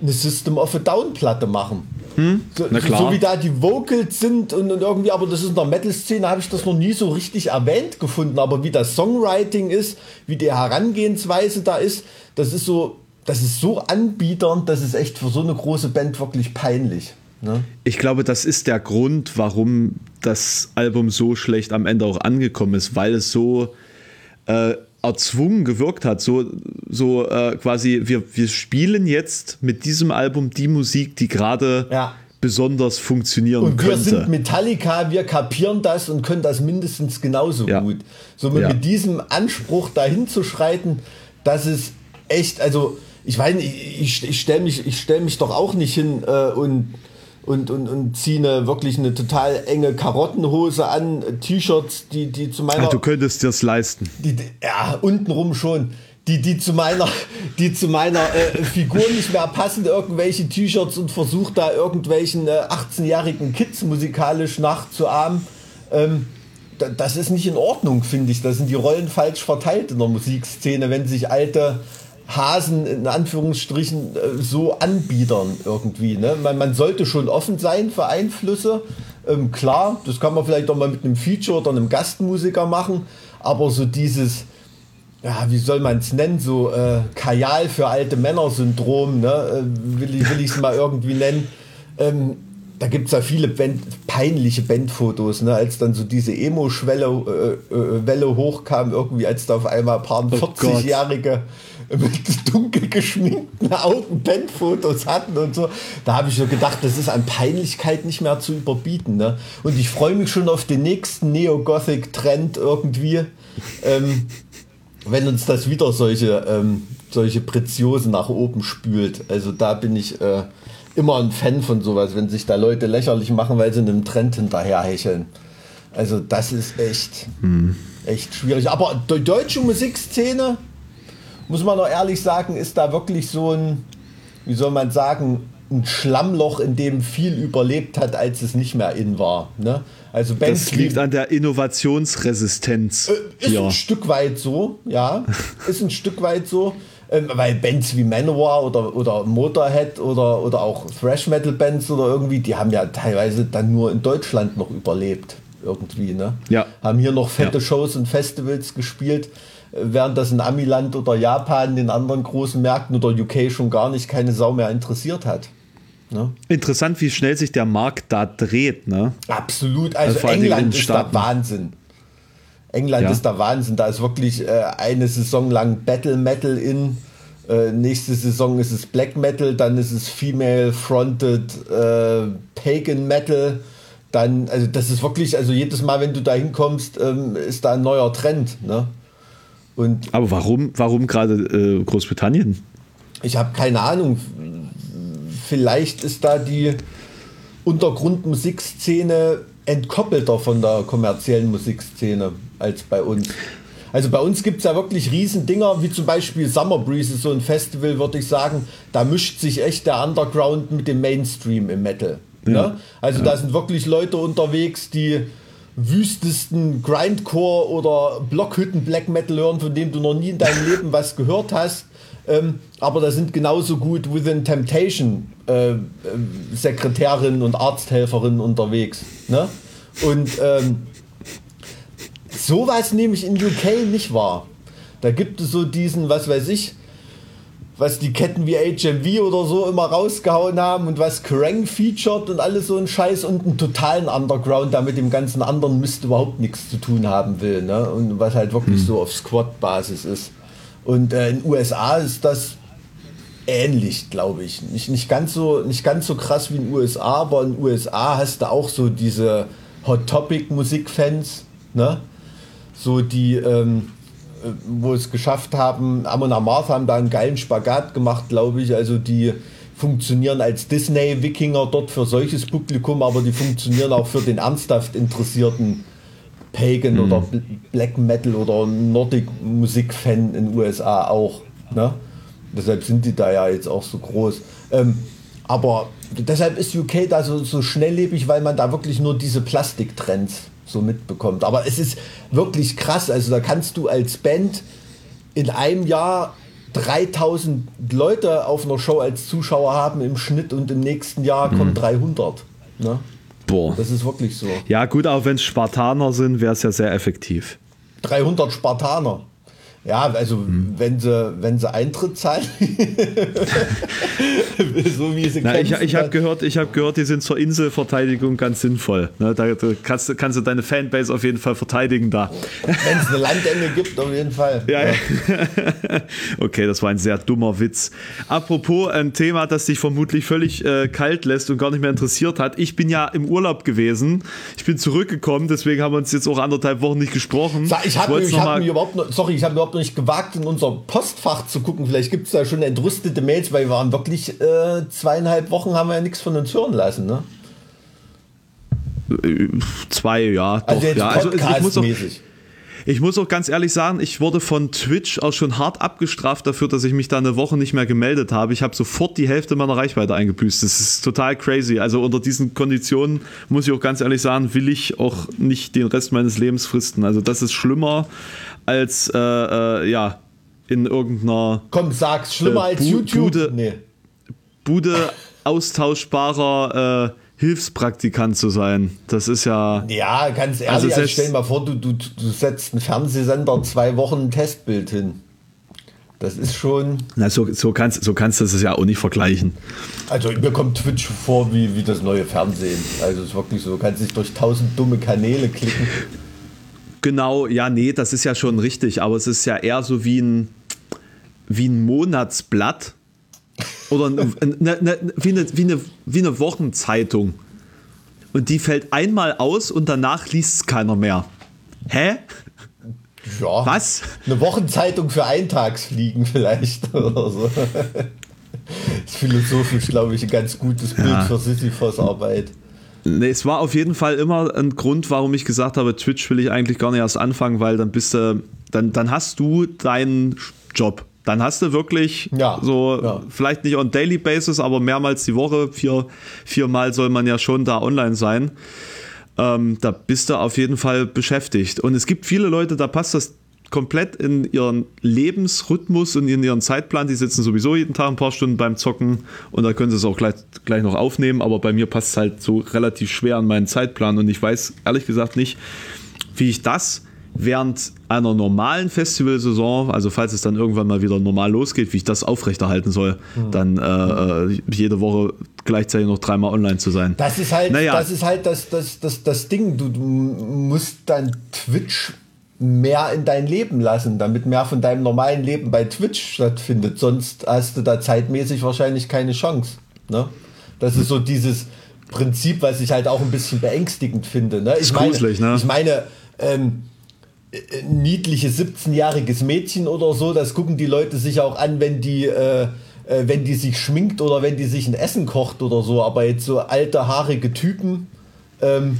eine System of a Down Platte machen. So, Hm? Klar. so wie da die Vocals sind und, und irgendwie, aber das ist in der Metal-Szene, habe ich das noch nie so richtig erwähnt gefunden. Aber wie das Songwriting ist, wie die Herangehensweise da ist, das ist so, das ist so anbieternd, das ist echt für so eine große Band wirklich peinlich. Ne? Ich glaube, das ist der Grund, warum das Album so schlecht am Ende auch angekommen ist, weil es so äh, erzwungen gewirkt hat. So, so äh, quasi, wir, wir spielen jetzt mit diesem Album die Musik, die gerade Ja. besonders funktionieren und wir könnte. sind Metallica, wir kapieren das und können das mindestens genauso Ja. gut. So mit, Ja. mit diesem Anspruch dahin zu schreiten, das ist echt, also ich weiß nicht, ich, ich stelle mich, ich stell mich doch auch nicht hin äh, und und, und, und ziehe eine, wirklich eine total enge Karottenhose an, T-Shirts, die, die zu meiner Ach, du könntest dir's leisten. die, die- ja, untenrum schon. Die, die zu meiner, die zu meiner äh, Figur nicht mehr passen, irgendwelche T-Shirts und versucht da irgendwelchen äh, 18-jährigen Kids musikalisch nachzuahmen. Ähm, da, das ist nicht in Ordnung, finde ich. Da sind die Rollen falsch verteilt in der Musikszene, wenn sich alte Hasen in Anführungsstrichen äh, so anbiedern irgendwie. Ne? Man, man sollte schon offen sein für Einflüsse. Ähm, klar, das kann man vielleicht auch mal mit einem Feature oder einem Gastmusiker machen, aber so dieses, ja, wie soll man es nennen, so äh, Kajal für alte Männer-Syndrom, ne? äh, will ich es mal irgendwie nennen. Ähm, da gibt es ja viele Band, peinliche Bandfotos, ne? als dann so diese Emo-Schwelle äh, äh, hochkam, irgendwie als da auf einmal ein paar Oh Gott. 40-Jährige mit dunkel geschminkten Augen Bandfotos hatten und so. Da habe ich so gedacht, das ist an Peinlichkeit nicht mehr zu überbieten. Ne? Und ich freue mich schon auf den nächsten Neo-Gothic-Trend irgendwie. Ähm, wenn uns das wieder solche, ähm, solche Preziosen nach oben spült. Also da bin ich äh, immer ein Fan von sowas, wenn sich da Leute lächerlich machen, weil sie einem Trend hinterherhecheln. Also das ist echt, echt schwierig. Aber die deutsche Musikszene, muss man doch ehrlich sagen, ist da wirklich so ein, wie soll man sagen, ein Schlammloch, in dem viel überlebt hat, als es nicht mehr in war. Ne? Also Bands Das liegt an der Innovationsresistenz. ist hier. ein Stück weit so, ja. (laughs) Ist ein Stück weit so. Ähm, weil Bands wie Manowar oder, oder Motorhead oder, oder auch Thrash Metal Bands oder irgendwie, die haben ja teilweise dann nur in Deutschland noch überlebt. Irgendwie, ne? Ja. Haben hier noch fette Ja. Shows und Festivals gespielt, äh, während das in Amiland oder Japan, den anderen großen Märkten oder UK schon gar nicht keine Sau mehr interessiert hat. Ne? Interessant, wie schnell sich der Markt da dreht, ne? Absolut. Also, allen Dingen in England ist da Staaten. Wahnsinn. England Ja. ist da Wahnsinn. Da ist wirklich äh, eine Saison lang Battle Metal in. Äh, nächste Saison ist es Black Metal, dann ist es Female Fronted äh, Pagan Metal. Dann, also das ist wirklich, also jedes Mal, wenn du da hinkommst, ähm, ist da ein neuer Trend. Ne? Und Aber warum, warum gerade äh, Großbritannien? ich habe keine Ahnung. Vielleicht ist da die Untergrundmusikszene entkoppelter von der kommerziellen Musikszene als bei uns. Also bei uns gibt es ja wirklich Riesendinger, wie zum Beispiel Summer Breeze, ist so ein Festival, würde ich sagen, da mischt sich echt der Underground mit dem Mainstream im Metal. Ne? Also da sind wirklich Leute unterwegs, die wüstesten Grindcore oder Blockhütten Black Metal hören, von dem du noch nie in deinem Leben was gehört hast. Ähm, aber da sind genauso gut Within Temptation äh, äh, Sekretärinnen und Arzthelferinnen unterwegs. Ne? Und ähm, sowas nehme ich in UK nicht wahr. Da gibt es so diesen, was weiß ich, was die Ketten wie HMV oder so immer rausgehauen haben und was Kerrang featured und alles so ein Scheiß und einen totalen Underground, der mit dem ganzen anderen Mist überhaupt nichts zu tun haben will. Ne? Und was halt wirklich so auf Squad-Basis ist. Und äh, in USA ist das ähnlich, glaube ich. Nicht, nicht, ganz so, nicht ganz so krass wie in USA, aber in USA hast du auch so diese Hot Topic Musikfans, ne? So die, ähm, äh, wo es geschafft haben, Amon Amarth haben da einen geilen Spagat gemacht, glaube ich. Also die funktionieren als Disney-Wikinger dort für solches Publikum, aber die funktionieren auch für den ernsthaft interessierten Pagan oder Bl- Black Metal oder Nordic Musik-Fan in den USA auch. Ne? Deshalb sind die da ja jetzt auch so groß. Ähm, aber deshalb ist UK da so, so schnelllebig, weil man da wirklich nur diese Plastiktrends so mitbekommt. Aber es ist wirklich krass. Also da kannst du als Band in einem Jahr 3000 Leute auf einer Show als Zuschauer haben im Schnitt und im nächsten Jahr kommen 300. Ne? Boah. Das ist wirklich so. Ja, gut, auch wenn es Spartaner sind, wäre es ja sehr effektiv. 300 Spartaner. Ja, also hm. wenn sie, wenn sie Eintritt zahlen, (laughs) so wie sie Na, Ich, ich habe gehört, ich habe gehört, die sind zur Inselverteidigung ganz sinnvoll. Ne, da, kannst, kannst, du deine Fanbase auf jeden Fall verteidigen da. Wenn es eine Landende gibt, auf jeden Fall. Ja. ja. (laughs) okay, das war ein sehr dummer Witz. Apropos ein Thema, das dich vermutlich völlig äh, kalt lässt und gar nicht mehr interessiert hat. Ich bin ja im Urlaub gewesen. Ich bin zurückgekommen, deswegen haben wir uns jetzt auch anderthalb Wochen nicht gesprochen. Ich habe hab mich überhaupt noch, sorry, ich habe überhaupt nicht gewagt, in unser Postfach zu gucken. Vielleicht gibt es da schon entrüstete Mails, weil wir waren wirklich äh, zweieinhalb Wochen haben wir ja nichts von uns hören lassen, ne? Zwei, ja. Doch, also jetzt ja. Also, ich muss auch, ich muss auch ganz ehrlich sagen, ich wurde von Twitch auch schon hart abgestraft dafür, dass ich mich da eine Woche nicht mehr gemeldet habe. Ich habe sofort die Hälfte meiner Reichweite eingebüßt. Das ist total crazy. Also unter diesen Konditionen muss ich auch ganz ehrlich sagen, will ich auch nicht den Rest meines Lebens fristen. Also das ist schlimmer als äh, äh, ja in irgendeiner. Komm, sag's schlimmer äh, als YouTube. Bude, nee. Bude austauschbarer äh, Hilfspraktikant zu sein. Das ist ja. Ja, ganz ehrlich, also, also stell dir mal vor, du, du, du setzt einen Fernsehsender zwei Wochen ein Testbild hin. Das ist schon. Na, so, so, kannst, so kannst du es ja auch nicht vergleichen. Also mir kommt Twitch vor wie, wie das neue Fernsehen. Also es ist wirklich so, du kannst dich durch tausend dumme Kanäle klicken. Genau, ja, nee, das ist ja schon richtig, aber es ist ja eher so wie ein, wie ein Monatsblatt oder eine, eine, wie, eine, wie, eine, wie eine Wochenzeitung. Und die fällt einmal aus und danach liest es keiner mehr. Hä? Ja. Was? Eine Wochenzeitung für Eintagsfliegen vielleicht (laughs) oder so. Das ist philosophisch, glaube ich, ein ganz gutes Bild ja. für Sisyphos Arbeit. Nee, es war auf jeden Fall immer ein Grund, warum ich gesagt habe, Twitch will ich eigentlich gar nicht erst anfangen, weil dann bist du, dann, dann hast du deinen Job dann hast du wirklich ja, so, ja. vielleicht nicht on daily basis, aber mehrmals die Woche, vier, viermal soll man ja schon da online sein. Ähm, da bist du auf jeden Fall beschäftigt. Und es gibt viele Leute, da passt das komplett in ihren Lebensrhythmus und in ihren Zeitplan. Die sitzen sowieso jeden Tag ein paar Stunden beim Zocken und da können sie es auch gleich, gleich noch aufnehmen. Aber bei mir passt es halt so relativ schwer an meinen Zeitplan und ich weiß ehrlich gesagt nicht, wie ich das während einer normalen Festivalsaison, also falls es dann irgendwann mal wieder normal losgeht, wie ich das aufrechterhalten soll, mhm. dann äh, äh, jede Woche gleichzeitig noch dreimal online zu sein. Das ist halt, naja. das, ist halt das, das, das, das Ding. Du, du musst dann Twitch mehr in dein Leben lassen, damit mehr von deinem normalen Leben bei Twitch stattfindet. Sonst hast du da zeitmäßig wahrscheinlich keine Chance. Ne? Das ist so dieses Prinzip, was ich halt auch ein bisschen beängstigend finde. Ne? Ich, meine, ne? ich meine, ähm, niedliches 17-jähriges Mädchen oder so, das gucken die Leute sich auch an, wenn die, äh, äh, wenn die sich schminkt oder wenn die sich ein Essen kocht oder so. Aber jetzt so alte, haarige Typen, ähm,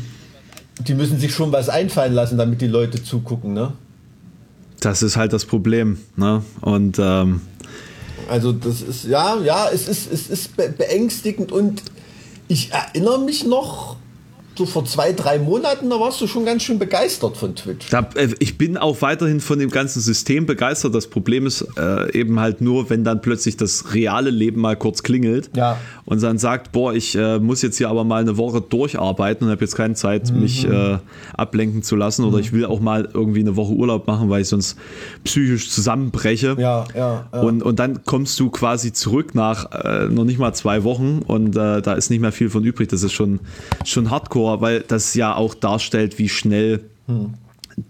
die müssen sich schon was einfallen lassen, damit die Leute zugucken, ne? Das ist halt das Problem, ne? Und ähm also das ist, ja, ja, es ist, es ist beängstigend und ich erinnere mich noch, so vor zwei, drei Monaten, da warst du schon ganz schön begeistert von Twitch. Da, äh, ich bin auch weiterhin von dem ganzen System begeistert. Das Problem ist äh, eben halt nur, wenn dann plötzlich das reale Leben mal kurz klingelt ja. und dann sagt, boah, ich äh, muss jetzt hier aber mal eine Woche durcharbeiten und habe jetzt keine Zeit, mhm. mich äh, ablenken zu lassen oder mhm. ich will auch mal irgendwie eine Woche Urlaub machen, weil ich sonst psychisch zusammenbreche. Ja, ja, ja. Und, und dann kommst du quasi zurück nach äh, noch nicht mal zwei Wochen und äh, da ist nicht mehr viel von übrig. Das ist schon, schon hardcore vor, weil das ja auch darstellt, wie schnell hm.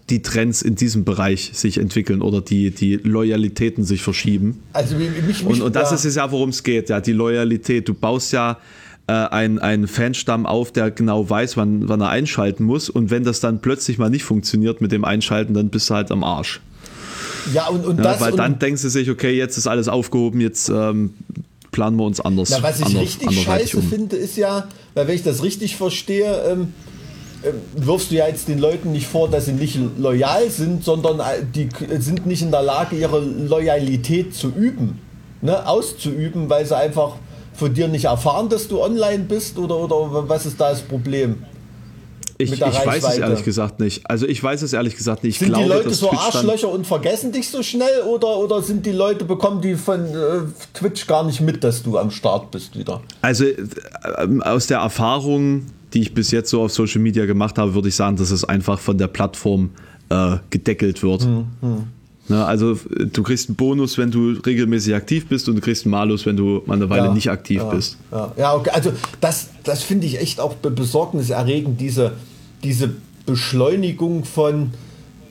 die Trends in diesem Bereich sich entwickeln oder die, die Loyalitäten sich verschieben. Also mich, mich, und, und das ist es ja, worum es geht, ja, die Loyalität. Du baust ja äh, einen, einen Fanstamm auf, der genau weiß, wann, wann er einschalten muss. Und wenn das dann plötzlich mal nicht funktioniert mit dem Einschalten, dann bist du halt am Arsch. Ja, und, und ja, das. Weil dann denkst du sich, okay, jetzt ist alles aufgehoben, jetzt ähm, planen wir uns anders. Na, was ich anders, richtig scheiße um. finde, ist ja, weil wenn ich das richtig verstehe, ähm, äh, wirfst du ja jetzt den Leuten nicht vor, dass sie nicht loyal sind, sondern äh, die sind nicht in der Lage, ihre Loyalität zu üben, ne, auszuüben, weil sie einfach von dir nicht erfahren, dass du online bist oder, oder was ist da das Problem? Ich, ich weiß es ehrlich gesagt nicht. Also ich weiß es ehrlich gesagt nicht. Ich sind glaube, die Leute so Arschlöcher und vergessen dich so schnell oder, oder sind die Leute, bekommen die von äh, Twitch gar nicht mit, dass du am Start bist wieder? Also äh, aus der Erfahrung, die ich bis jetzt so auf Social Media gemacht habe, würde ich sagen, dass es einfach von der Plattform äh, gedeckelt wird. Hm, hm. Ne, also du kriegst einen Bonus, wenn du regelmäßig aktiv bist und du kriegst einen Malus, wenn du mal eine Weile Ja, nicht aktiv ja, bist. Ja, ja okay. also das, das finde ich echt auch be- besorgniserregend, diese, diese Beschleunigung von,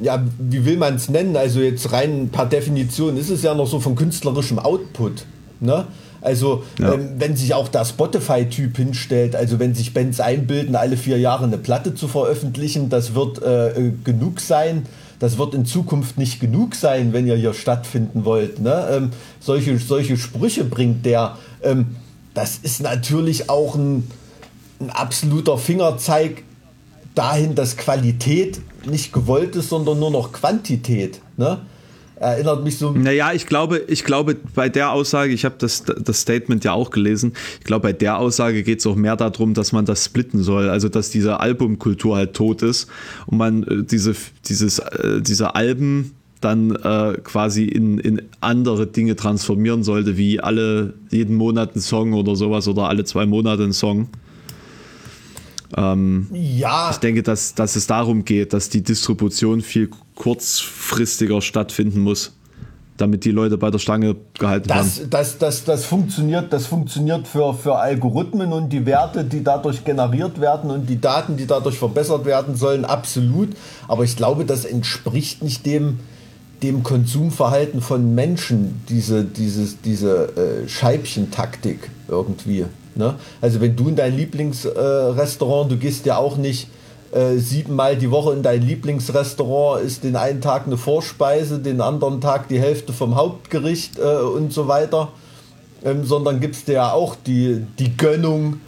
ja, wie will man es nennen? Also jetzt rein per Definition ist es ja noch so von künstlerischem Output. Ne? Also Ja. ähm, wenn sich auch der Spotify-Typ hinstellt, also wenn sich Bands einbilden, alle vier Jahre eine Platte zu veröffentlichen, das wird äh, äh, genug sein. Das wird in Zukunft nicht genug sein, wenn ihr hier stattfinden wollt. Ne? Ähm, solche, solche Sprüche bringt der. Ähm, das ist natürlich auch ein, ein absoluter Fingerzeig dahin, dass Qualität nicht gewollt ist, sondern nur noch Quantität. Ne? Erinnert mich so. Naja, ich glaube, ich glaube, bei der Aussage, ich habe das, das Statement ja auch gelesen, ich glaube, bei der Aussage geht es auch mehr darum, dass man das splitten soll, also dass diese Albumkultur halt tot ist und man äh, diese, dieses, äh, diese Alben dann äh, quasi in, in andere Dinge transformieren sollte, wie alle jeden Monat ein Song oder sowas oder alle zwei Monate ein Song. Ähm, Ja, ich denke, dass, dass es darum geht, dass die Distribution viel kurzfristiger stattfinden muss, damit die Leute bei der Stange gehalten werden. Das, das, das, das funktioniert, das funktioniert für, für Algorithmen und die Werte, die dadurch generiert werden und die Daten, die dadurch verbessert werden sollen, absolut. Aber ich glaube, das entspricht nicht dem, dem Konsumverhalten von Menschen, diese, dieses, diese äh, Scheibchentaktik irgendwie. Ne? Also wenn du in dein Lieblingsrestaurant, Restaurant, du gehst ja auch nicht äh, siebenmal die Woche in dein Lieblingsrestaurant, ist den einen Tag eine Vorspeise, den anderen Tag die Hälfte vom Hauptgericht äh, und so weiter, ähm, sondern gibst dir ja auch die, die Gönnung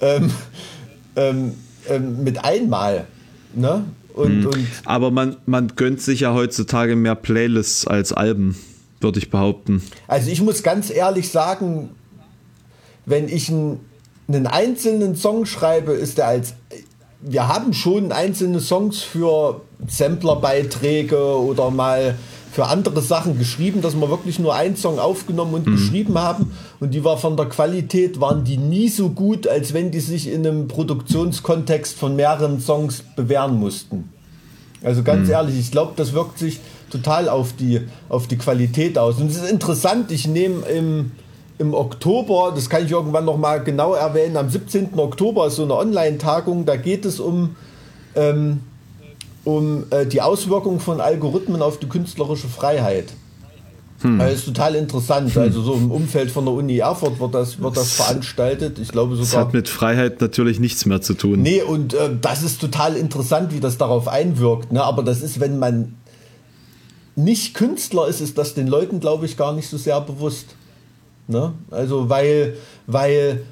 ähm, (laughs) ähm, ähm, mit einmal. Ne? Und, und Aber man, man gönnt sich ja heutzutage mehr Playlists als Alben, würde ich behaupten. Also ich muss ganz ehrlich sagen, wenn ich einen, einen einzelnen Song schreibe, ist er als wir haben schon einzelne Songs für Samplerbeiträge oder mal für andere Sachen geschrieben, dass wir wirklich nur einen Song aufgenommen und geschrieben haben und die war von der Qualität waren die nie so gut, als wenn die sich in einem Produktionskontext von mehreren Songs bewähren mussten. Also ganz ehrlich, ich glaube, das wirkt sich total auf die, auf die Qualität aus. Und es ist interessant, ich nehme im, im Oktober, das kann ich irgendwann noch mal genau erwähnen, am 17. Oktober ist so eine Online-Tagung, da geht es um, ähm, um äh, die Auswirkungen von Algorithmen auf die künstlerische Freiheit. Das ist total interessant. Also so im Umfeld von der Uni Erfurt wird das, wird das veranstaltet. Ich glaube Das sogar. hat mit Freiheit natürlich nichts mehr zu tun. Nee, und äh, das ist total interessant, wie das darauf einwirkt. Ne? Aber das ist, wenn man nicht Künstler ist, ist das den Leuten, glaube ich, gar nicht so sehr bewusst. Ne? Also, weil, weil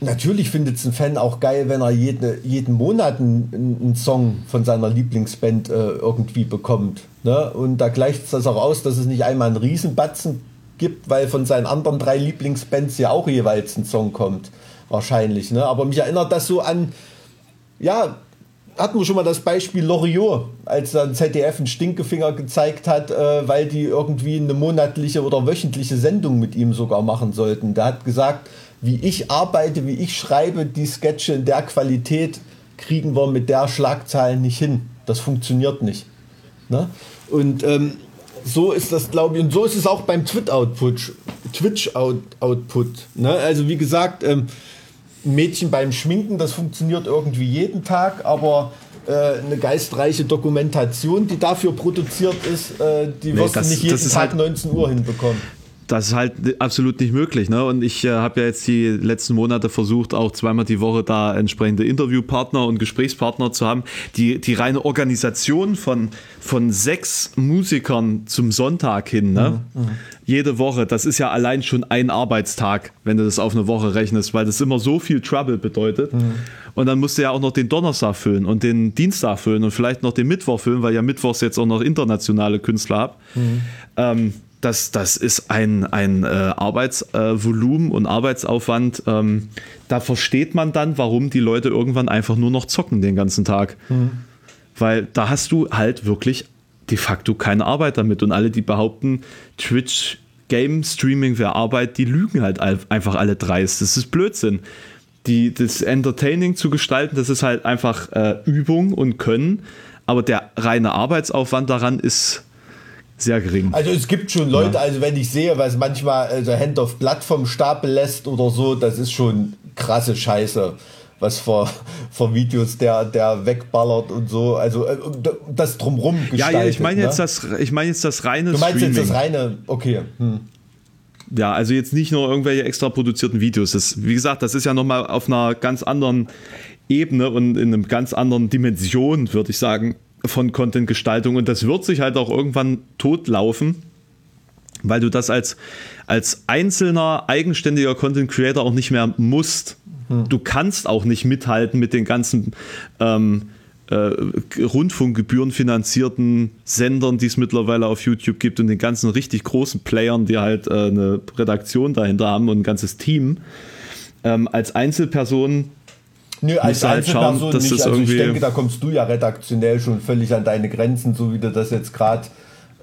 natürlich findet es ein Fan auch geil, wenn er jede, jeden Monat einen, einen Song von seiner Lieblingsband äh, irgendwie bekommt. Ne? Und da gleicht es das auch aus, dass es nicht einmal einen Riesenbatzen gibt, weil von seinen anderen drei Lieblingsbands ja auch jeweils ein Song kommt. Wahrscheinlich. Ne? Aber mich erinnert das so an, ja, hatten wir schon mal das Beispiel Loriot, als dann ZDF einen Stinkefinger gezeigt hat, äh, weil die irgendwie eine monatliche oder wöchentliche Sendung mit ihm sogar machen sollten. Der hat gesagt, wie ich arbeite, wie ich schreibe, die Sketche in der Qualität kriegen wir mit der Schlagzahl nicht hin. Das funktioniert nicht. Ne? Und ähm, so ist das, glaube ich, und so ist es auch beim Twitch-Output. Twitch-Output. Ne? Also wie gesagt, ähm, Mädchen beim Schminken, das funktioniert irgendwie jeden Tag, aber äh, eine geistreiche Dokumentation, die dafür produziert ist, äh, die Nee, wirst das- du nicht jeden Tag halt- 19 Uhr hinbekommen. Das ist halt absolut nicht möglich. Ne? Und ich äh, habe ja jetzt die letzten Monate versucht, auch zweimal die Woche da entsprechende Interviewpartner und Gesprächspartner zu haben. Die, die reine Organisation von, von sechs Musikern zum Sonntag hin, ne? jede Woche, das ist ja allein schon ein Arbeitstag, wenn du das auf eine Woche rechnest, weil das immer so viel Trouble bedeutet. Und dann musst du ja auch noch den Donnerstag füllen und den Dienstag füllen und vielleicht noch den Mittwoch füllen, weil ja Mittwochs jetzt auch noch internationale Künstler hab. Ähm, das, das ist ein, ein äh, Arbeitsvolumen äh, und Arbeitsaufwand. Ähm, da versteht man dann, warum die Leute irgendwann einfach nur noch zocken den ganzen Tag. Weil da hast du halt wirklich de facto keine Arbeit damit. Und alle, die behaupten, Twitch Game Streaming wäre Arbeit, die lügen halt al- einfach alle dreist. Das ist Blödsinn. Die, das Entertaining zu gestalten, das ist halt einfach äh, Übung und Können. Aber der reine Arbeitsaufwand daran ist sehr gering. Also es gibt schon Leute, ja. also wenn ich sehe, was manchmal also Hand of Blood vom Stapel lässt oder so, das ist schon krasse Scheiße, was vor, (laughs) vor Videos der, der wegballert und so. Also äh, das drumrum gestaltet. Ja, ja, ich meine ne? jetzt das, ich meine jetzt das reine Du meinst Streaming. jetzt das reine, okay. Hm. Ja, also jetzt nicht nur irgendwelche extra produzierten Videos. Das, wie gesagt, das ist ja nochmal auf einer ganz anderen Ebene und in einem ganz anderen Dimension, würde ich sagen, von Content-Gestaltung. Und das wird sich halt auch irgendwann totlaufen, weil du das als, als einzelner, eigenständiger Content-Creator auch nicht mehr musst. Hm. Du kannst auch nicht mithalten mit den ganzen ähm, äh, Rundfunkgebühren finanzierten Sendern, die es mittlerweile auf YouTube gibt und den ganzen richtig großen Playern, die halt äh, eine Redaktion dahinter haben und ein ganzes Team. Ähm, als Einzelperson Nö, als Einzelperson halt nicht. Also ich denke, da kommst du ja redaktionell schon völlig an deine Grenzen, so wie du das jetzt gerade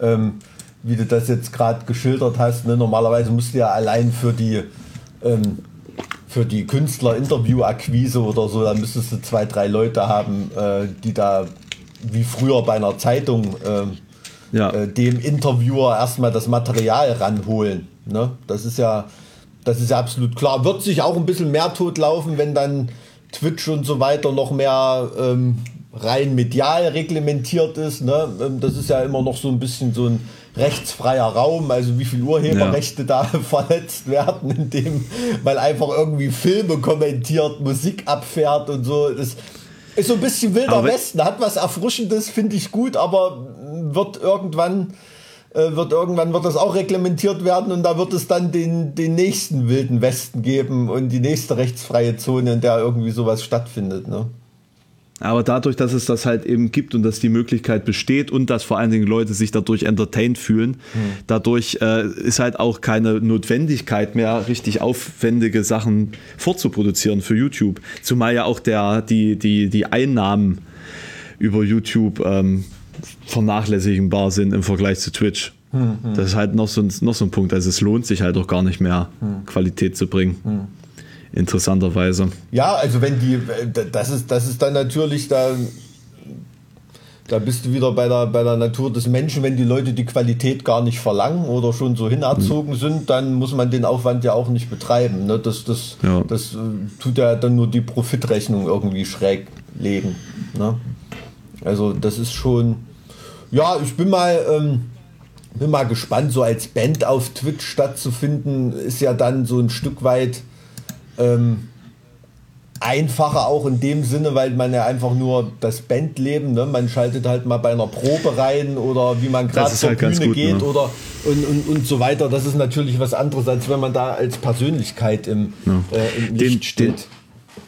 ähm, wie du das jetzt gerade geschildert hast. Ne? Normalerweise musst du ja allein für die ähm, für die Künstler-Interview-Akquise oder so, da müsstest du zwei, drei Leute haben, äh, die da wie früher bei einer Zeitung äh, ja. äh, dem Interviewer erstmal das Material ranholen. Ne? Das ist ja, das ist ja absolut klar. Wird sich auch ein bisschen mehr totlaufen, wenn dann Twitch und so weiter noch mehr ähm, rein medial reglementiert ist. Ne? Ähm, das ist ja immer noch so ein bisschen so ein rechtsfreier Raum, also wie viel Urheberrechte ja. da (laughs) verletzt werden, indem man einfach irgendwie Filme kommentiert, Musik abfährt und so. Das ist so ein bisschen wilder aber Westen, hat was Erfrischendes, finde ich gut, aber wird irgendwann wird irgendwann wird das auch reglementiert werden und da wird es dann den, den nächsten wilden Westen geben und die nächste rechtsfreie Zone, in der irgendwie sowas stattfindet. Ne? Aber dadurch, dass es das halt eben gibt und dass die Möglichkeit besteht und dass vor allen Dingen Leute sich dadurch entertained fühlen, hm. dadurch äh, ist halt auch keine Notwendigkeit mehr, richtig aufwendige Sachen vorzuproduzieren für YouTube. Zumal ja auch der, die, die, die Einnahmen über YouTube ähm, vernachlässigbar sind im Vergleich zu Twitch. Hm, hm. Das ist halt noch so, ein, noch so ein Punkt. Also es lohnt sich halt auch gar nicht mehr, hm. Qualität zu bringen. Hm interessanterweise. Ja, also wenn die, das ist, das ist dann natürlich da, da bist du wieder bei der, bei der Natur des Menschen, wenn die Leute die Qualität gar nicht verlangen oder schon so hinerzogen mhm. sind, dann muss man den Aufwand ja auch nicht betreiben. Ne? Das, das, ja. das äh, tut ja dann nur die Profitrechnung irgendwie schräg legen. Ne? Also das ist schon, ja, ich bin mal, ähm, bin mal gespannt, so als Band auf Twitch stattzufinden, ist ja dann so ein Stück weit ähm, einfacher auch in dem Sinne, weil man ja einfach nur das Bandleben, ne? man schaltet halt mal bei einer Probe rein oder wie man gerade zur halt Bühne gut, geht ne? oder und, und, und so weiter. Das ist natürlich was anderes, als wenn man da als Persönlichkeit im, ja. äh, im Licht den, steht.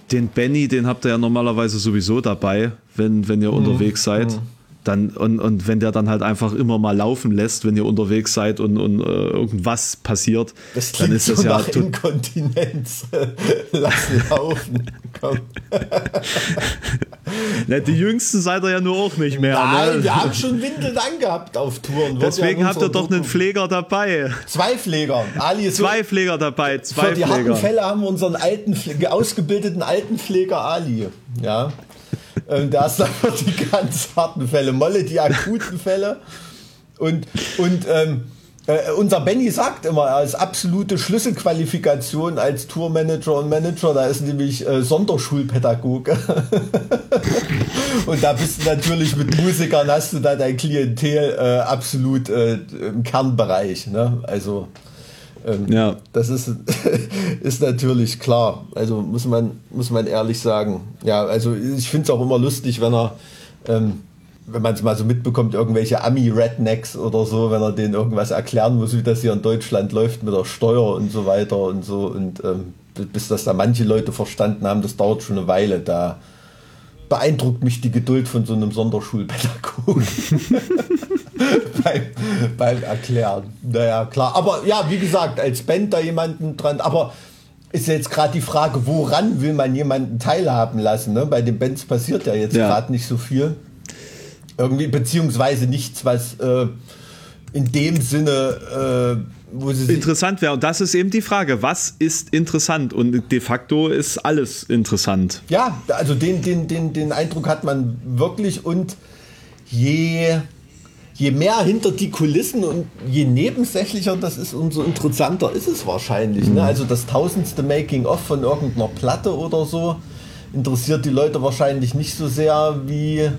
Den, den Benny, den habt ihr ja normalerweise sowieso dabei, wenn, wenn ihr mhm. unterwegs seid. Mhm. Dann, und, und wenn der dann halt einfach immer mal laufen lässt, wenn ihr unterwegs seid und, und äh, irgendwas passiert, das dann ist das so ja nach Inkontinenz. (laughs) Lass laufen. Komm. (laughs) Na, die Jüngsten seid ihr ja nur auch nicht mehr. Nein, ne? wir haben schon Windeln angehabt auf Touren. Deswegen habt ihr doch einen Pfleger dabei. Zwei Pfleger. Ali ist zwei Pfleger dabei. Zwei Für die Pfleger. harten Fälle haben wir unseren alten, ausgebildeten alten Pfleger Ali. Ja. Ähm, da ist (laughs) dann die ganz harten Fälle. Molle die akuten Fälle. Und, und ähm, äh, unser Benny sagt immer, er ist absolute Schlüsselqualifikation als Tourmanager und Manager, da ist nämlich äh, Sonderschulpädagoge. (laughs) und da bist du natürlich mit Musikern, hast du da dein Klientel äh, absolut äh, im Kernbereich. Ne? Also ähm, ja. Das ist, (laughs) ist natürlich klar. Also muss man, muss man ehrlich sagen. Ja, also ich finde es auch immer lustig, wenn er, ähm, wenn man es mal so mitbekommt, irgendwelche Ami-Rednecks oder so, wenn er denen irgendwas erklären muss, wie das hier in Deutschland läuft mit der Steuer und so weiter und so. Und ähm, bis das da manche Leute verstanden haben, das dauert schon eine Weile. Da beeindruckt mich die Geduld von so einem Sonderschulpädagogen. (laughs) beim, beim Erklären. Naja, klar. Aber ja, wie gesagt, als Band da jemanden dran. Aber ist jetzt gerade die Frage, woran will man jemanden teilhaben lassen? Ne? Bei den Bands passiert ja jetzt ja. gerade nicht so viel. Irgendwie, beziehungsweise nichts, was äh, in dem Sinne. Äh, interessant wäre. Und das ist eben die Frage, was ist interessant? Und de facto ist alles interessant. Ja, also den, den, den, den Eindruck hat man wirklich und je je mehr hinter die Kulissen und je nebensächlicher das ist, umso interessanter ist es wahrscheinlich. Ne? Also das tausendste Making-of von irgendeiner Platte oder so interessiert die Leute wahrscheinlich nicht so sehr wie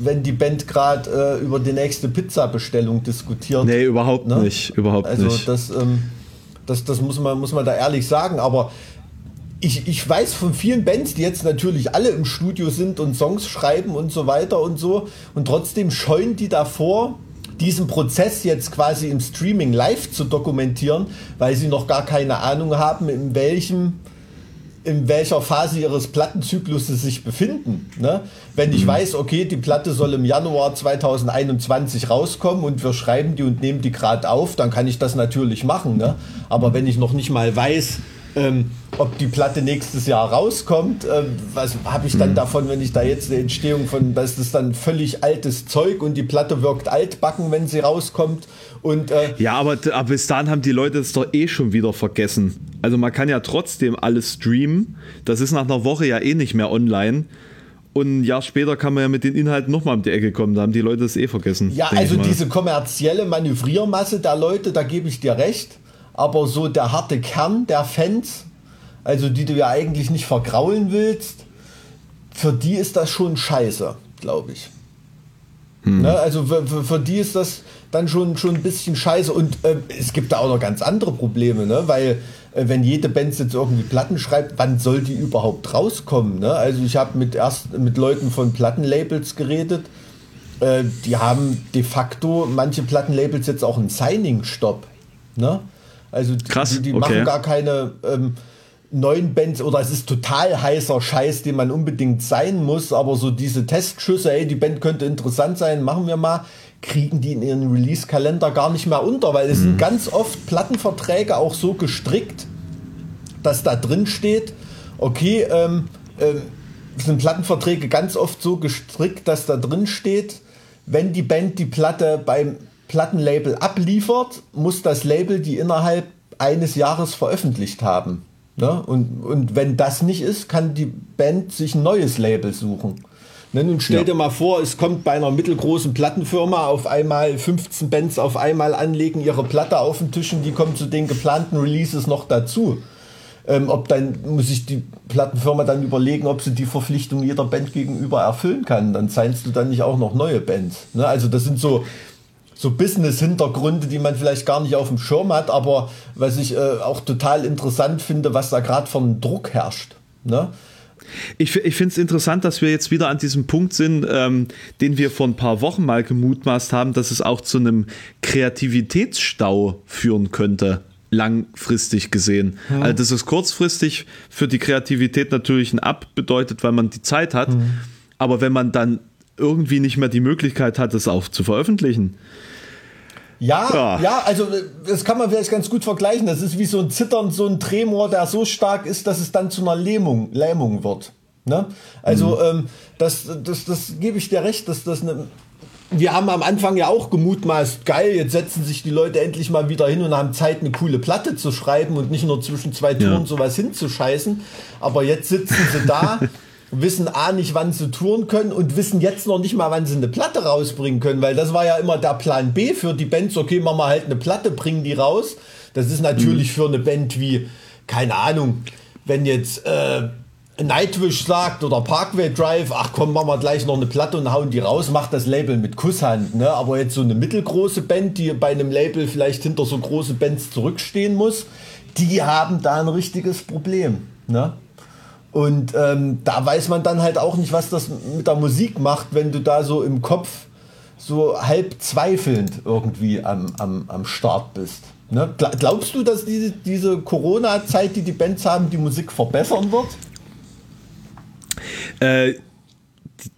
wenn die Band gerade äh, über die nächste Pizza-Bestellung diskutiert. Nee, überhaupt ne? nicht. Überhaupt also nicht. Das, ähm, das, das muss, man, muss man da ehrlich sagen. Aber ich, ich weiß von vielen Bands, die jetzt natürlich alle im Studio sind und Songs schreiben und so weiter und so. Und trotzdem scheuen die davor, diesen Prozess jetzt quasi im Streaming live zu dokumentieren, weil sie noch gar keine Ahnung haben, in welchem in welcher Phase ihres Plattenzyklus sie sich befinden. Ne? Wenn ich mhm. weiß, okay, die Platte soll im Januar 2021 rauskommen und wir schreiben die und nehmen die gerade auf, dann kann ich das natürlich machen. Ne? Aber wenn ich noch nicht mal weiß, ähm, ob die Platte nächstes Jahr rauskommt, äh, was habe ich dann mhm. davon, wenn ich da jetzt eine Entstehung von, das ist dann völlig altes Zeug und die Platte wirkt altbacken, wenn sie rauskommt. Und, äh, ja, aber, aber bis dahin haben die Leute es doch eh schon wieder vergessen. Also man kann ja trotzdem alles streamen. Das ist nach einer Woche ja eh nicht mehr online. Und ein Jahr später kann man ja mit den Inhalten nochmal um die Ecke kommen. Da haben die Leute es eh vergessen. Ja, also diese kommerzielle Manövriermasse der Leute, da gebe ich dir recht aber so der harte Kern der Fans, also die du ja eigentlich nicht vergraulen willst, für die ist das schon scheiße, glaube ich. Hm. Ne, also für, für, für, die ist das dann schon, schon ein bisschen scheiße. Und äh, es gibt da auch noch ganz andere Probleme, ne? weil äh, wenn jede Band jetzt irgendwie Platten schreibt, wann soll die überhaupt rauskommen? Ne? Also ich habe mit erst mit Leuten von Plattenlabels geredet, äh, die haben de facto manche Plattenlabels jetzt auch einen Signing-Stopp. Ne? Also Krass, die, die okay. machen gar keine ähm, neuen Bands oder es ist total heißer Scheiß, den man unbedingt sein muss, aber so diese Testschüsse, ey, die Band könnte interessant sein, machen wir mal, kriegen die in ihren Release-Kalender gar nicht mehr unter, weil es mhm. sind ganz oft Plattenverträge auch so gestrickt, dass da drin steht, okay, ähm, ähm, sind Plattenverträge ganz oft so gestrickt, dass da drin steht, wenn die Band die Platte beim Plattenlabel abliefert, muss das Label die innerhalb eines Jahres veröffentlicht haben. Ne? Und, und wenn das nicht ist, kann die Band sich ein neues Label suchen. Ne? Nun stell ja. dir mal vor, es kommt bei einer mittelgroßen Plattenfirma auf einmal 15 Bands auf einmal anlegen ihre Platte auf den Tisch und die kommen zu den geplanten Releases noch dazu. Ähm, ob dann muss sich die Plattenfirma dann überlegen, ob sie die Verpflichtung jeder Band gegenüber erfüllen kann. Dann seinst du dann nicht auch noch neue Bands. Ne? Also das sind so so Business-Hintergründe, die man vielleicht gar nicht auf dem Schirm hat, aber was ich äh, auch total interessant finde, was da gerade von Druck herrscht. Ne? Ich, ich finde es interessant, dass wir jetzt wieder an diesem Punkt sind, ähm, den wir vor ein paar Wochen mal gemutmaßt haben, dass es auch zu einem Kreativitätsstau führen könnte, langfristig gesehen. Hm. Also, dass es kurzfristig für die Kreativität natürlich ein Ab bedeutet, weil man die Zeit hat. Hm. Aber wenn man dann irgendwie nicht mehr die Möglichkeit hat, es auch zu veröffentlichen, ja, ja, ja, also das kann man vielleicht ganz gut vergleichen. Das ist wie so ein Zittern, so ein Tremor, der so stark ist, dass es dann zu einer Lähmung, Lähmung wird. Ne? Also mhm. ähm, das, das, das gebe ich dir recht, dass das eine. Wir haben am Anfang ja auch gemutmaßt, geil, jetzt setzen sich die Leute endlich mal wieder hin und haben Zeit, eine coole Platte zu schreiben und nicht nur zwischen zwei Touren ja. sowas hinzuscheißen. Aber jetzt sitzen sie da (laughs) wissen A nicht, wann sie touren können und wissen jetzt noch nicht mal, wann sie eine Platte rausbringen können, weil das war ja immer der Plan B für die Bands. Okay, machen wir halt eine Platte, bringen die raus. Das ist natürlich mhm. für eine Band wie, keine Ahnung, wenn jetzt äh, Nightwish sagt oder Parkway Drive, ach komm, machen wir gleich noch eine Platte und hauen die raus, macht das Label mit Kusshand. Ne? Aber jetzt so eine mittelgroße Band, die bei einem Label vielleicht hinter so große Bands zurückstehen muss, die haben da ein richtiges Problem. Ne? Und ähm, da weiß man dann halt auch nicht, was das mit der Musik macht, wenn du da so im Kopf so halb zweifelnd irgendwie am, am, am Start bist. Ne? Glaubst du, dass diese, diese Corona-Zeit, die die Bands haben, die Musik verbessern wird? Äh,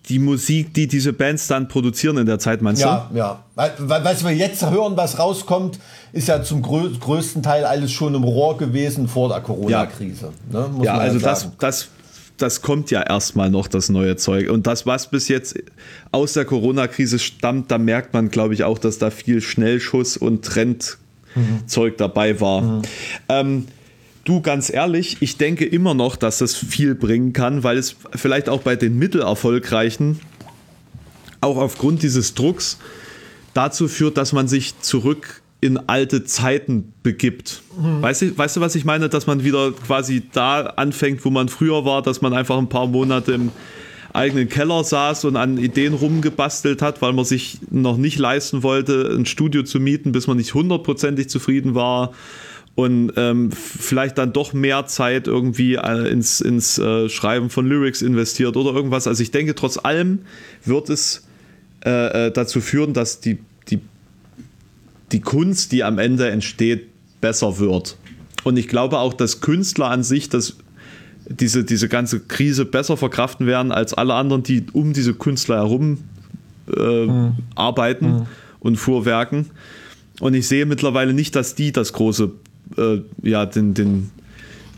die Musik, die diese Bands dann produzieren in der Zeit, meinst ja, du? Ja, ja. Was wir jetzt hören, was rauskommt, ist ja zum größten Teil alles schon im Rohr gewesen vor der Corona-Krise. Ja, ne? ja also das, das, das kommt ja erstmal noch, das neue Zeug. Und das, was bis jetzt aus der Corona-Krise stammt, da merkt man, glaube ich, auch, dass da viel Schnellschuss und Trendzeug mhm. dabei war. Mhm. Ähm, Du, ganz ehrlich, ich denke immer noch, dass es viel bringen kann, weil es vielleicht auch bei den Mittelerfolgreichen, auch aufgrund dieses Drucks, dazu führt, dass man sich zurück in alte Zeiten begibt. Mhm. Weißt, du, weißt du, was ich meine? Dass man wieder quasi da anfängt, wo man früher war, dass man einfach ein paar Monate im eigenen Keller saß und an Ideen rumgebastelt hat, weil man sich noch nicht leisten wollte, ein Studio zu mieten, bis man nicht hundertprozentig zufrieden war und ähm, vielleicht dann doch mehr Zeit irgendwie äh, ins, ins äh, Schreiben von Lyrics investiert oder irgendwas. Also ich denke, trotz allem wird es äh, äh dazu führen, dass die, die, Kunst, die am Ende entsteht, besser wird. Und ich glaube auch, dass Künstler an sich das diese, diese ganze Krise besser verkraften werden als alle anderen, die um diese Künstler herum äh, mhm. arbeiten mhm. und fuhrwerken. Und ich sehe mittlerweile nicht, dass die das große, äh, ja, den, den,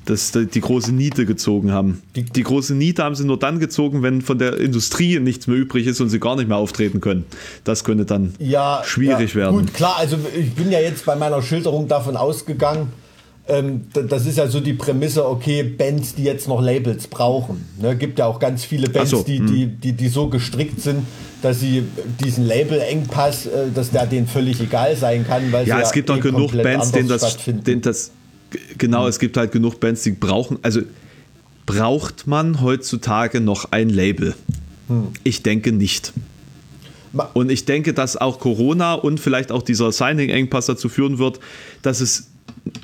das, die große Niete gezogen haben. Die, die, große Niete haben sie nur dann gezogen, wenn von der Industrie nichts mehr übrig ist und sie gar nicht mehr auftreten können. Das könnte dann ja, schwierig ja, werden. Gut, klar, also ich bin ja jetzt bei meiner Schilderung davon ausgegangen, ähm, das ist ja so die Prämisse, okay, Bands, die jetzt noch Labels brauchen. Ne, gibt ja auch ganz viele Bands, so, die, die, hm. die, die so gestrickt sind, dass sie diesen Label-Engpass, äh, dass der denen völlig egal sein kann. Weil ja, es ja gibt doch eh genug Bands, denen das, denen das, genau, es gibt halt genug Bands, die brauchen, also braucht man heutzutage noch ein Label? Mhm. Ich denke nicht. Und ich denke, dass auch Corona und vielleicht auch dieser Signing-Engpass dazu führen wird, dass es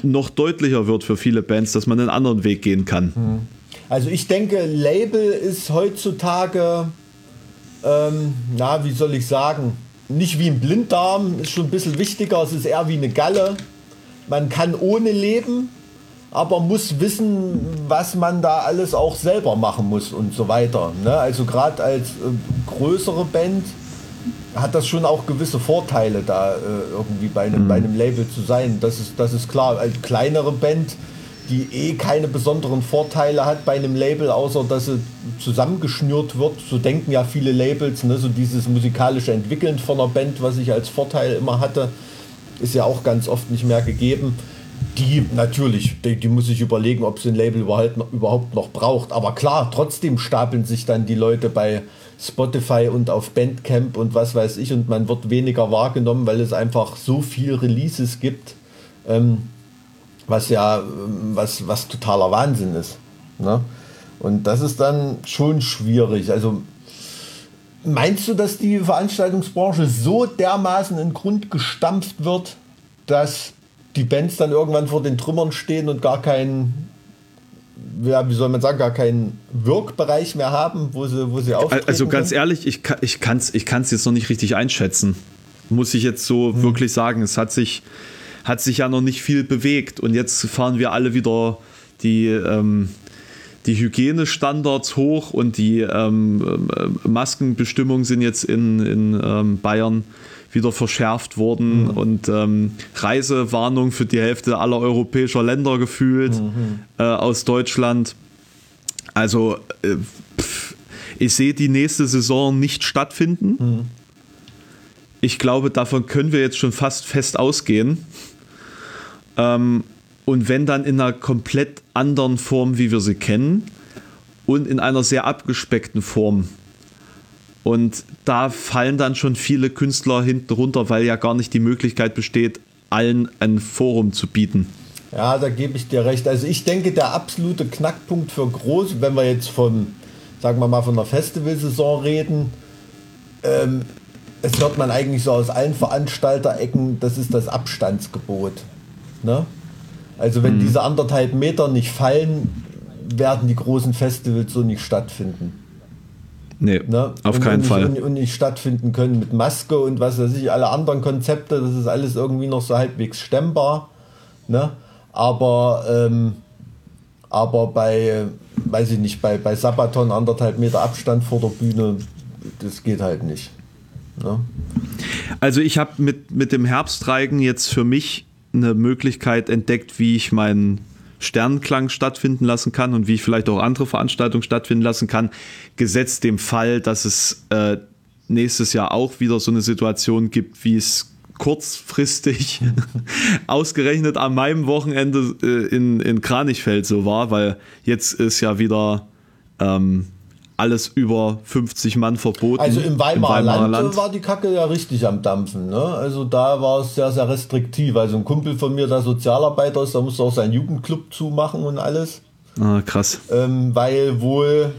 noch deutlicher wird für viele Bands, dass man einen anderen Weg gehen kann. Mhm. Also ich denke, Label ist heutzutage, ähm, na, wie soll ich sagen, nicht wie ein Blinddarm, ist schon ein bisschen wichtiger, es ist eher wie eine Galle. Man kann ohne leben, aber muss wissen, was man da alles auch selber machen muss und so weiter. Ne? Also gerade als äh, größere Band hat das schon auch gewisse Vorteile, da äh, irgendwie bei einem, mhm. bei einem Label zu sein. Das ist, das ist klar. Eine kleinere Band, die eh keine besonderen Vorteile hat bei einem Label, außer dass sie zusammengeschnürt wird. So denken ja viele Labels, ne? so dieses musikalische Entwickeln von einer Band, was ich als Vorteil immer hatte, ist ja auch ganz oft nicht mehr gegeben. Die natürlich, die, die muss sich überlegen, ob sie ein Label überhaupt noch braucht. Aber klar, trotzdem stapeln sich dann die Leute bei Spotify und auf Bandcamp und was weiß ich und man wird weniger wahrgenommen, weil es einfach so viel Releases gibt, ähm, was ja was, was totaler Wahnsinn ist. Ne? Und das ist dann schon schwierig. Also meinst du, dass die Veranstaltungsbranche so dermaßen in Grund gestampft wird, dass die Bands dann irgendwann vor den Trümmern stehen und gar keinen ja, wie soll man sagen, gar keinen Wirkbereich mehr haben, wo sie, wo sie auftreten Also ganz können? ehrlich, ich, ich kann es ich kann's jetzt noch nicht richtig einschätzen. Muss ich jetzt so hm. wirklich sagen. Es hat sich, hat sich ja noch nicht viel bewegt und jetzt fahren wir alle wieder die, ähm, die Hygienestandards hoch und die ähm, äh, Maskenbestimmungen sind jetzt in, in ähm, Bayern wieder verschärft worden mhm. und ähm, Reisewarnung für die Hälfte aller europäischer Länder gefühlt mhm. äh, aus Deutschland. Also äh, pff, ich sehe die nächste Saison nicht stattfinden. Mhm. Ich glaube, davon können wir jetzt schon fast fest ausgehen. Ähm, und wenn dann in einer komplett anderen Form, wie wir sie kennen, und in einer sehr abgespeckten Form. Und da fallen dann schon viele Künstler hinten runter, weil ja gar nicht die Möglichkeit besteht, allen ein Forum zu bieten. Ja, da gebe ich dir recht. Also ich denke, der absolute Knackpunkt für groß, wenn wir jetzt von, sagen wir mal, von der Festivalsaison reden, ähm, es hört man eigentlich so aus allen Veranstalterecken, das ist das Abstandsgebot. Ne? Also wenn mhm. diese anderthalb Meter nicht fallen, werden die großen Festivals so nicht stattfinden. Nee, ne? auf und, keinen Fall. Und, nicht stattfinden können mit Maske und was weiß ich, alle anderen Konzepte, das ist alles irgendwie noch so halbwegs stemmbar. Ne? Aber, ähm, aber bei, weiß ich nicht, bei, bei Sabaton anderthalb Meter Abstand vor der Bühne, das geht halt nicht. Ne? Also ich habe mit, mit dem Herbstreigen jetzt für mich eine Möglichkeit entdeckt, wie ich meinen Sternklang stattfinden lassen kann und wie ich vielleicht auch andere Veranstaltungen stattfinden lassen kann, gesetzt dem Fall, dass es äh, nächstes Jahr auch wieder so eine Situation gibt, wie es kurzfristig (laughs) ausgerechnet an meinem Wochenende äh, in, in Kranichfeld so war, weil jetzt ist ja wieder ähm, alles über 50 Mann verboten. Also im Weimarer, im Weimarer Land, Land, war die Kacke ja richtig am Dampfen. Ne? Also da war es sehr, sehr restriktiv. Also ein Kumpel von mir, der Sozialarbeiter ist, da musste auch seinen Jugendclub zumachen und alles. Ah, krass. Ähm, weil wohl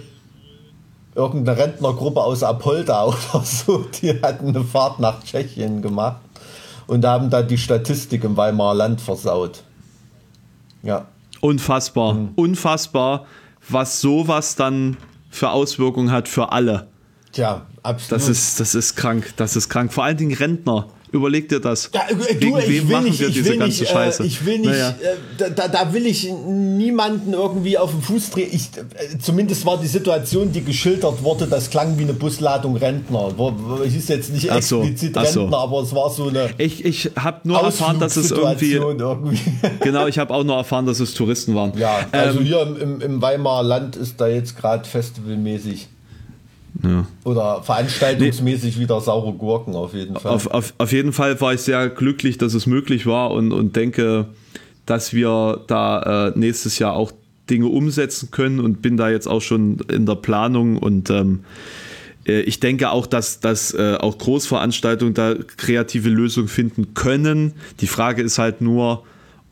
irgendeine Rentnergruppe aus Apolda (laughs) oder so, die hatten eine Fahrt nach Tschechien gemacht und haben da die Statistik im Weimarer Land versaut. Ja. Unfassbar, mhm. unfassbar, was sowas dann für Auswirkungen hat für alle. Tja, absolut. Das ist, das ist krank, das ist krank. Vor allen Dingen Rentner. Überleg dir das. Ja, du, Wegen ich will nicht, ich will nicht, äh, ich will nicht, naja. äh, da, da will ich niemanden irgendwie auf den Fuß drehen. Ich, äh, zumindest war die Situation, die geschildert wurde, das klang wie eine Busladung Rentner. Ich ist jetzt nicht explizit so, Rentner, so. aber es war so eine. Ich, ich habe nur erfahren, dass es irgendwie, irgendwie. (laughs) genau, ich habe auch nur erfahren, dass es Touristen waren. Ja, also ähm, hier im, im Weimarer Land ist da jetzt gerade festivalmäßig. Ja. Oder veranstaltungsmäßig nee. wieder saure Gurken auf jeden Fall. Auf, auf, auf jeden Fall war ich sehr glücklich, dass es möglich war und, und denke, dass wir da äh, nächstes Jahr auch Dinge umsetzen können und bin da jetzt auch schon in der Planung und ähm, äh, ich denke auch, dass, dass äh, auch Großveranstaltungen da kreative Lösungen finden können. Die Frage ist halt nur,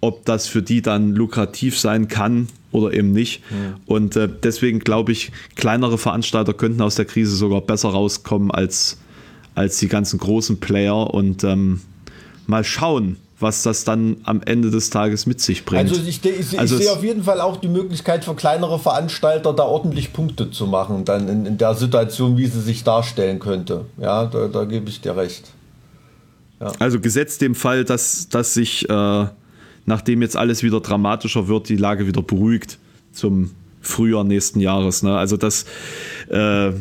ob das für die dann lukrativ sein kann oder eben nicht. Ja. Und äh, deswegen glaube ich, kleinere Veranstalter könnten aus der Krise sogar besser rauskommen als, als die ganzen großen Player. Und ähm, mal schauen, was das dann am Ende des Tages mit sich bringt. Also ich, ich, also ich sehe auf jeden Fall auch die Möglichkeit für kleinere Veranstalter da ordentlich Punkte zu machen, dann in, in der Situation, wie sie sich darstellen könnte. Ja, da, da gebe ich dir recht. Ja. Also gesetzt dem Fall, dass, dass sich äh, nachdem jetzt alles wieder dramatischer wird, die Lage wieder beruhigt zum Frühjahr nächsten Jahres. Ne? Also dass, äh,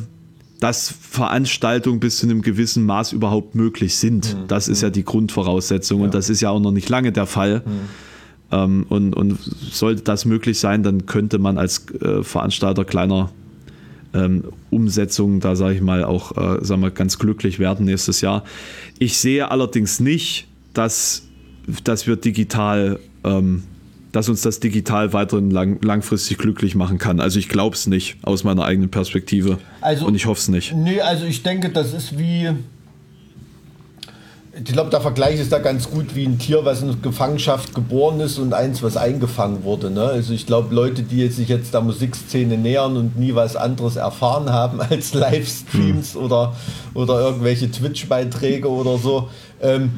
dass Veranstaltungen bis zu einem gewissen Maß überhaupt möglich sind. Mhm. Das ist ja die Grundvoraussetzung ja. und das ist ja auch noch nicht lange der Fall. Mhm. Ähm, und, und sollte das möglich sein, dann könnte man als äh, Veranstalter kleiner ähm, Umsetzungen da sage ich mal auch äh, sagen wir, ganz glücklich werden nächstes Jahr. Ich sehe allerdings nicht, dass dass wir digital, ähm, dass uns das digital weiterhin lang, langfristig glücklich machen kann. Also ich glaube es nicht aus meiner eigenen Perspektive. Also, und ich hoffe es nicht. Nee, also ich denke, das ist wie. Ich glaube, der Vergleich ist da ganz gut wie ein Tier, was in Gefangenschaft geboren ist und eins, was eingefangen wurde. Ne? Also ich glaube, Leute, die sich jetzt der Musikszene nähern und nie was anderes erfahren haben (laughs) als Livestreams hm. oder, oder irgendwelche Twitch-Beiträge oder so, ähm,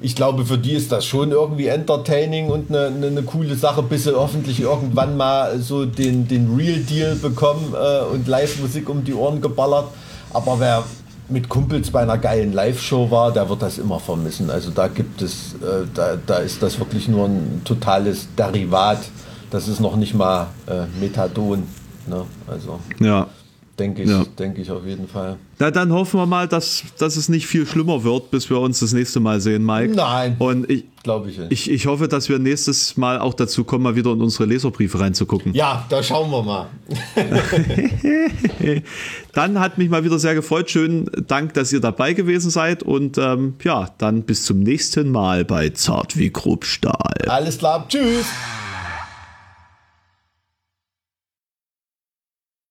ich glaube, für die ist das schon irgendwie entertaining und eine, eine, eine, coole Sache, bis sie hoffentlich irgendwann mal so den, den Real Deal bekommen äh, und Live-Musik um die Ohren geballert. Aber wer mit Kumpels bei einer geilen Live-Show war, der wird das immer vermissen. Also da gibt es, äh, da, da ist das wirklich nur ein totales Derivat. Das ist noch nicht mal äh, Methadon. Ne? Also. Ja. Denke ich, ja. denke ich auf jeden Fall. Na, dann hoffen wir mal, dass, dass es nicht viel schlimmer wird, bis wir uns das nächste Mal sehen, Mike. Nein. Und ich glaube ich, ich. Ich hoffe, dass wir nächstes Mal auch dazu kommen, mal wieder in unsere Leserbriefe reinzugucken. Ja, da schauen wir mal. (laughs) dann hat mich mal wieder sehr gefreut. Schönen Dank, dass ihr dabei gewesen seid. Und ähm, ja, dann bis zum nächsten Mal bei Zart wie Grobstahl. Alles klar. Tschüss.